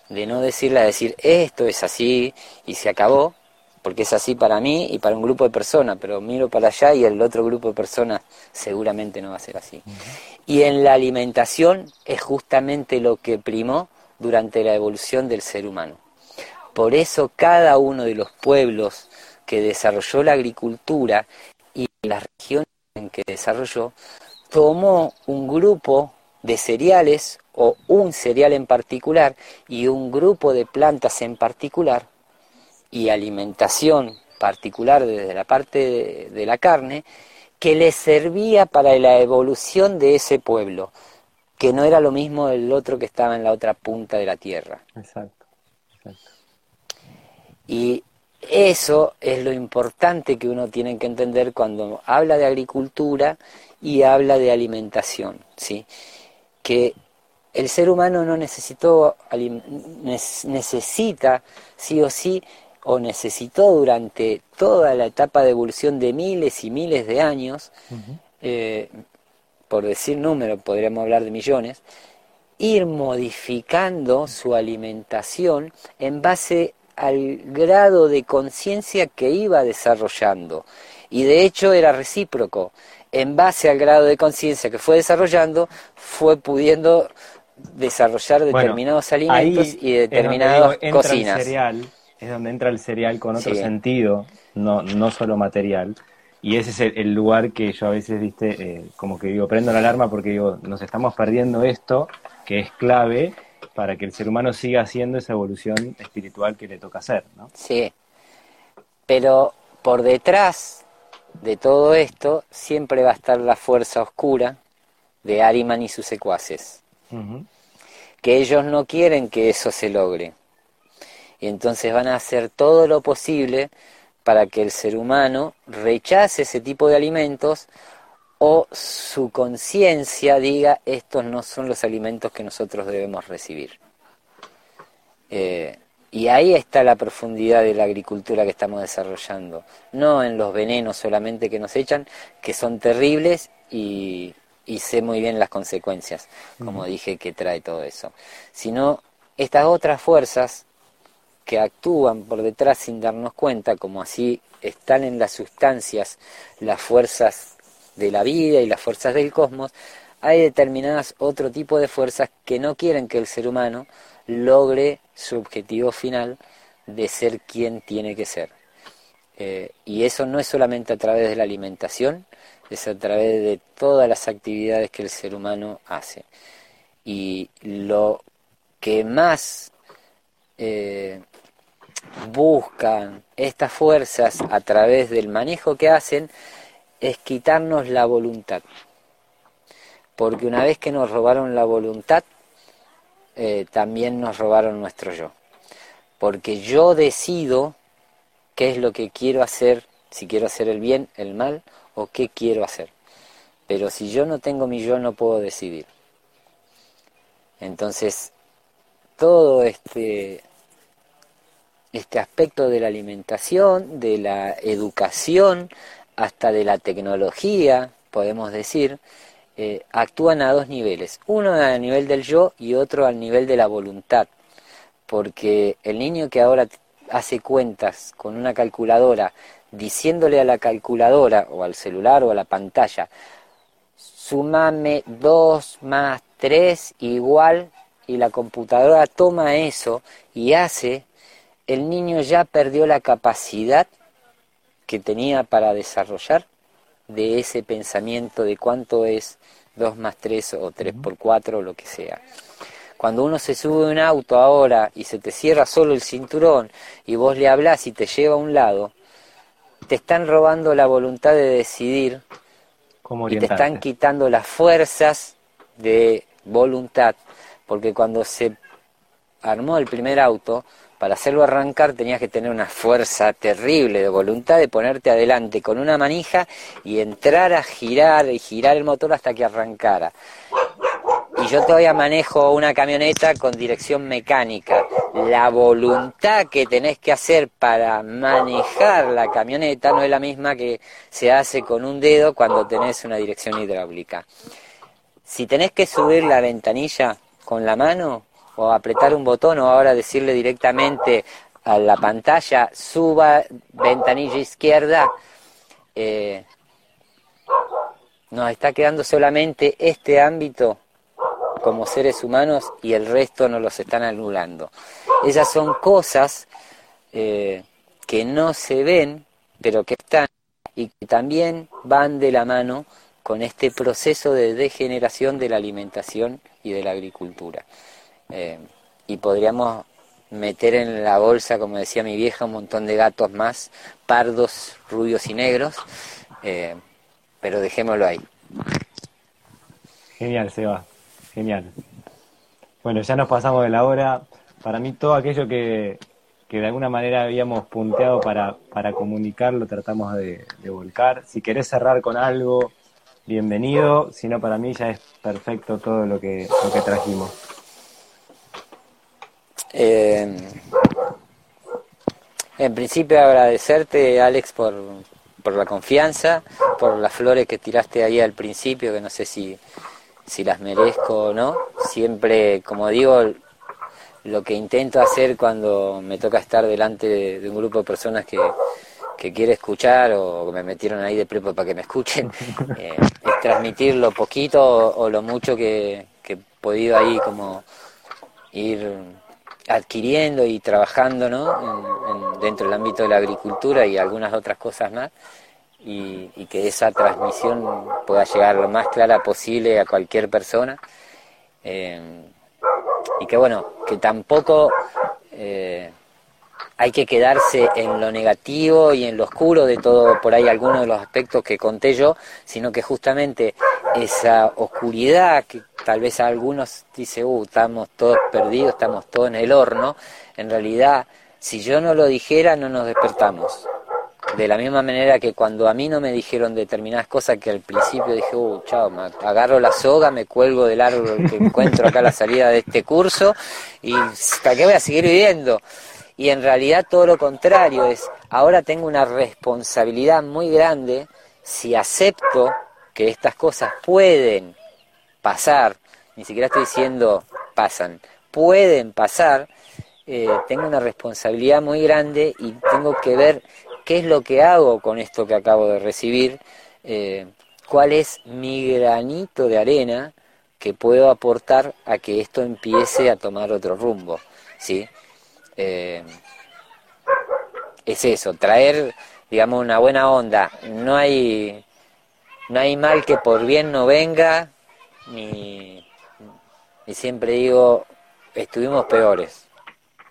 Speaker 2: de no decirle a decir esto es así y se acabó, porque es así para mí y para un grupo de personas, pero miro para allá y el otro grupo de personas seguramente no va a ser así. Y en la alimentación es justamente lo que primó durante la evolución del ser humano. Por eso cada uno de los pueblos que desarrolló la agricultura y las regiones en que desarrolló tomó un grupo de cereales o un cereal en particular y un grupo de plantas en particular y alimentación particular desde la parte de, la carne que le servía para la evolución de ese pueblo, que no era lo mismo el otro que estaba en la otra punta de la tierra. Exacto. exacto. Y eso es lo importante que uno tiene que entender cuando habla de agricultura y habla de alimentación, ¿sí? Que el ser humano no necesitó, necesita sí o sí, o necesitó durante toda la etapa de evolución de miles y miles de años, eh, por decir número, podríamos hablar de millones, ir modificando su alimentación en base al grado de conciencia que iba desarrollando. Y de hecho era recíproco en base al grado de conciencia que fue desarrollando, fue pudiendo desarrollar determinados alimentos y determinadas cocinas.
Speaker 1: cereal, es donde entra el cereal con otro sentido, no, no solo material. Y ese es el, lugar que yo a veces, viste, eh, como que digo, prendo la alarma porque digo, nos estamos perdiendo esto, que es clave para que el ser humano siga haciendo esa evolución espiritual que le toca hacer, ¿no?
Speaker 2: Sí, pero por detrás de todo esto siempre va a estar la fuerza oscura de Ariman y sus secuaces, que ellos no quieren que eso se logre. Y entonces van a hacer todo lo posible para que el ser humano rechace ese tipo de alimentos o su conciencia diga estos no son los alimentos que nosotros debemos recibir. Eh, y ahí está la profundidad de la agricultura que estamos desarrollando, no en los venenos solamente que nos echan, que son terribles y, sé muy bien las consecuencias, como dije, que trae todo eso, sino estas otras fuerzas que actúan por detrás sin darnos cuenta, como así están en las sustancias las fuerzas de la vida y las fuerzas del cosmos, hay determinadas otro tipo de fuerzas que no quieren que el ser humano logre su objetivo final de ser quien tiene que ser. Eh, y eso no es solamente a través de la alimentación, es a través de todas las actividades que el ser humano hace. Y lo que más eh, buscan estas fuerzas a través del manejo que hacen es quitarnos la voluntad. Porque una vez que nos robaron la voluntad, eh, también nos robaron nuestro yo. Porque yo decido qué es lo que quiero hacer, si quiero hacer el bien, el mal, o qué quiero hacer. Pero si yo no tengo mi yo, no puedo decidir. Entonces, todo este, este aspecto de la alimentación, de la educación, hasta de la tecnología, podemos decir, eh, actúan a dos niveles, uno a nivel del yo y otro al nivel de la voluntad, porque el niño que ahora hace cuentas con una calculadora, diciéndole a la calculadora o al celular o a la pantalla, sumame 2 más 3 igual, y la computadora toma eso y hace, el niño ya perdió la capacidad que tenía para desarrollar de ese pensamiento de cuánto es 2 más 3 o 3 por 4 o lo que sea. Cuando uno se sube a un auto ahora y se te cierra solo el cinturón y vos le hablas y te lleva a un lado, te están robando la voluntad de decidir y te están quitando las fuerzas de voluntad, porque cuando se armó el primer auto, para hacerlo arrancar tenías que tener una fuerza terrible de voluntad de ponerte adelante con una manija y entrar a girar y girar el motor hasta que arrancara. Y yo todavía manejo una camioneta con dirección mecánica. La voluntad que tenés que hacer para manejar la camioneta no es la misma que se hace con un dedo cuando tenés una dirección hidráulica. Si tenés que subir la ventanilla con la mano, o apretar un botón o ahora decirle directamente a la pantalla suba ventanilla izquierda, eh, nos está quedando solamente este ámbito como seres humanos y el resto nos los están anulando. Esas son cosas eh, que no se ven, pero que están y que también van de la mano con este proceso de degeneración de la alimentación y de la agricultura. Eh, y podríamos meter en la bolsa, como decía mi vieja, un montón de gatos más, pardos, rubios y negros, eh, pero dejémoslo ahí.
Speaker 1: Genial, Seba, genial. Bueno, ya nos pasamos de la hora. Para mí todo aquello que, de alguna manera habíamos punteado para, para comunicar lo tratamos de, de volcar. Si querés cerrar con algo, bienvenido. Si no, para mí ya es perfecto todo lo que, lo que trajimos.
Speaker 2: Eh, en principio agradecerte, Alex, por, por, la confianza, por las flores que tiraste ahí al principio, que no sé si, si las merezco o no. Siempre, como digo, lo que intento hacer cuando me toca estar delante de, un grupo de personas que, que quiere escuchar o que me metieron ahí de prepo para que me escuchen, eh, es transmitir lo poquito o, lo mucho que, que he podido ahí como ir adquiriendo y trabajando ¿no? dentro del ámbito de la agricultura y algunas otras cosas más, y, que esa transmisión pueda llegar lo más clara posible a cualquier persona. Eh, y que bueno, que tampoco eh, hay que quedarse en lo negativo y en lo oscuro de todo, por ahí algunos de los aspectos que conté yo, sino que justamente esa oscuridad que tal vez a algunos dice, uh, estamos todos perdidos, estamos todos en el horno, en realidad Si yo no lo dijera, no nos despertamos. De la misma manera que cuando a mí no me dijeron determinadas cosas que al principio dije, uh, chao, me agarro la soga, me cuelgo del árbol que encuentro acá a la salida de este curso y ¿para qué voy a seguir viviendo? Y en realidad todo lo contrario es, ahora tengo una responsabilidad muy grande si acepto que estas cosas pueden pasar, ni siquiera estoy diciendo pasan, pueden pasar, eh, tengo una responsabilidad muy grande y tengo que ver qué es lo que hago con esto que acabo de recibir, eh, cuál es mi granito de arena que puedo aportar a que esto empiece a tomar otro rumbo, ¿sí? Eh, es eso, traer, digamos, una buena onda. No hay, no hay mal que por bien no venga, ni, ni siempre digo, estuvimos peores.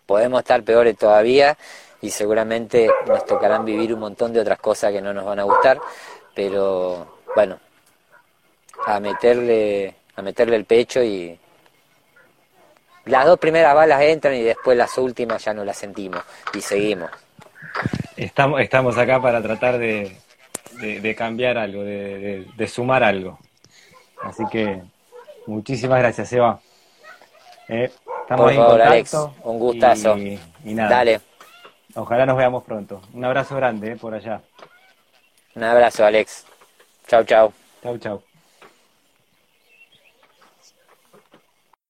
Speaker 2: Podemos estar peores todavía, y seguramente nos tocarán vivir un montón de otras cosas que no nos van a gustar, pero bueno, a meterle, a meterle el pecho y las dos primeras balas entran y después las últimas ya no las sentimos y seguimos.
Speaker 1: Estamos, estamos acá para tratar de, de, cambiar algo, de, de, sumar algo. Así que muchísimas gracias, Eva.
Speaker 2: Eh, estamos Por favor, Alex, un gustazo. y nada. Dale.
Speaker 1: Ojalá nos veamos pronto. Un abrazo grande eh, por allá.
Speaker 2: Un abrazo, Alex. Chau, chau.
Speaker 1: Chau, chau.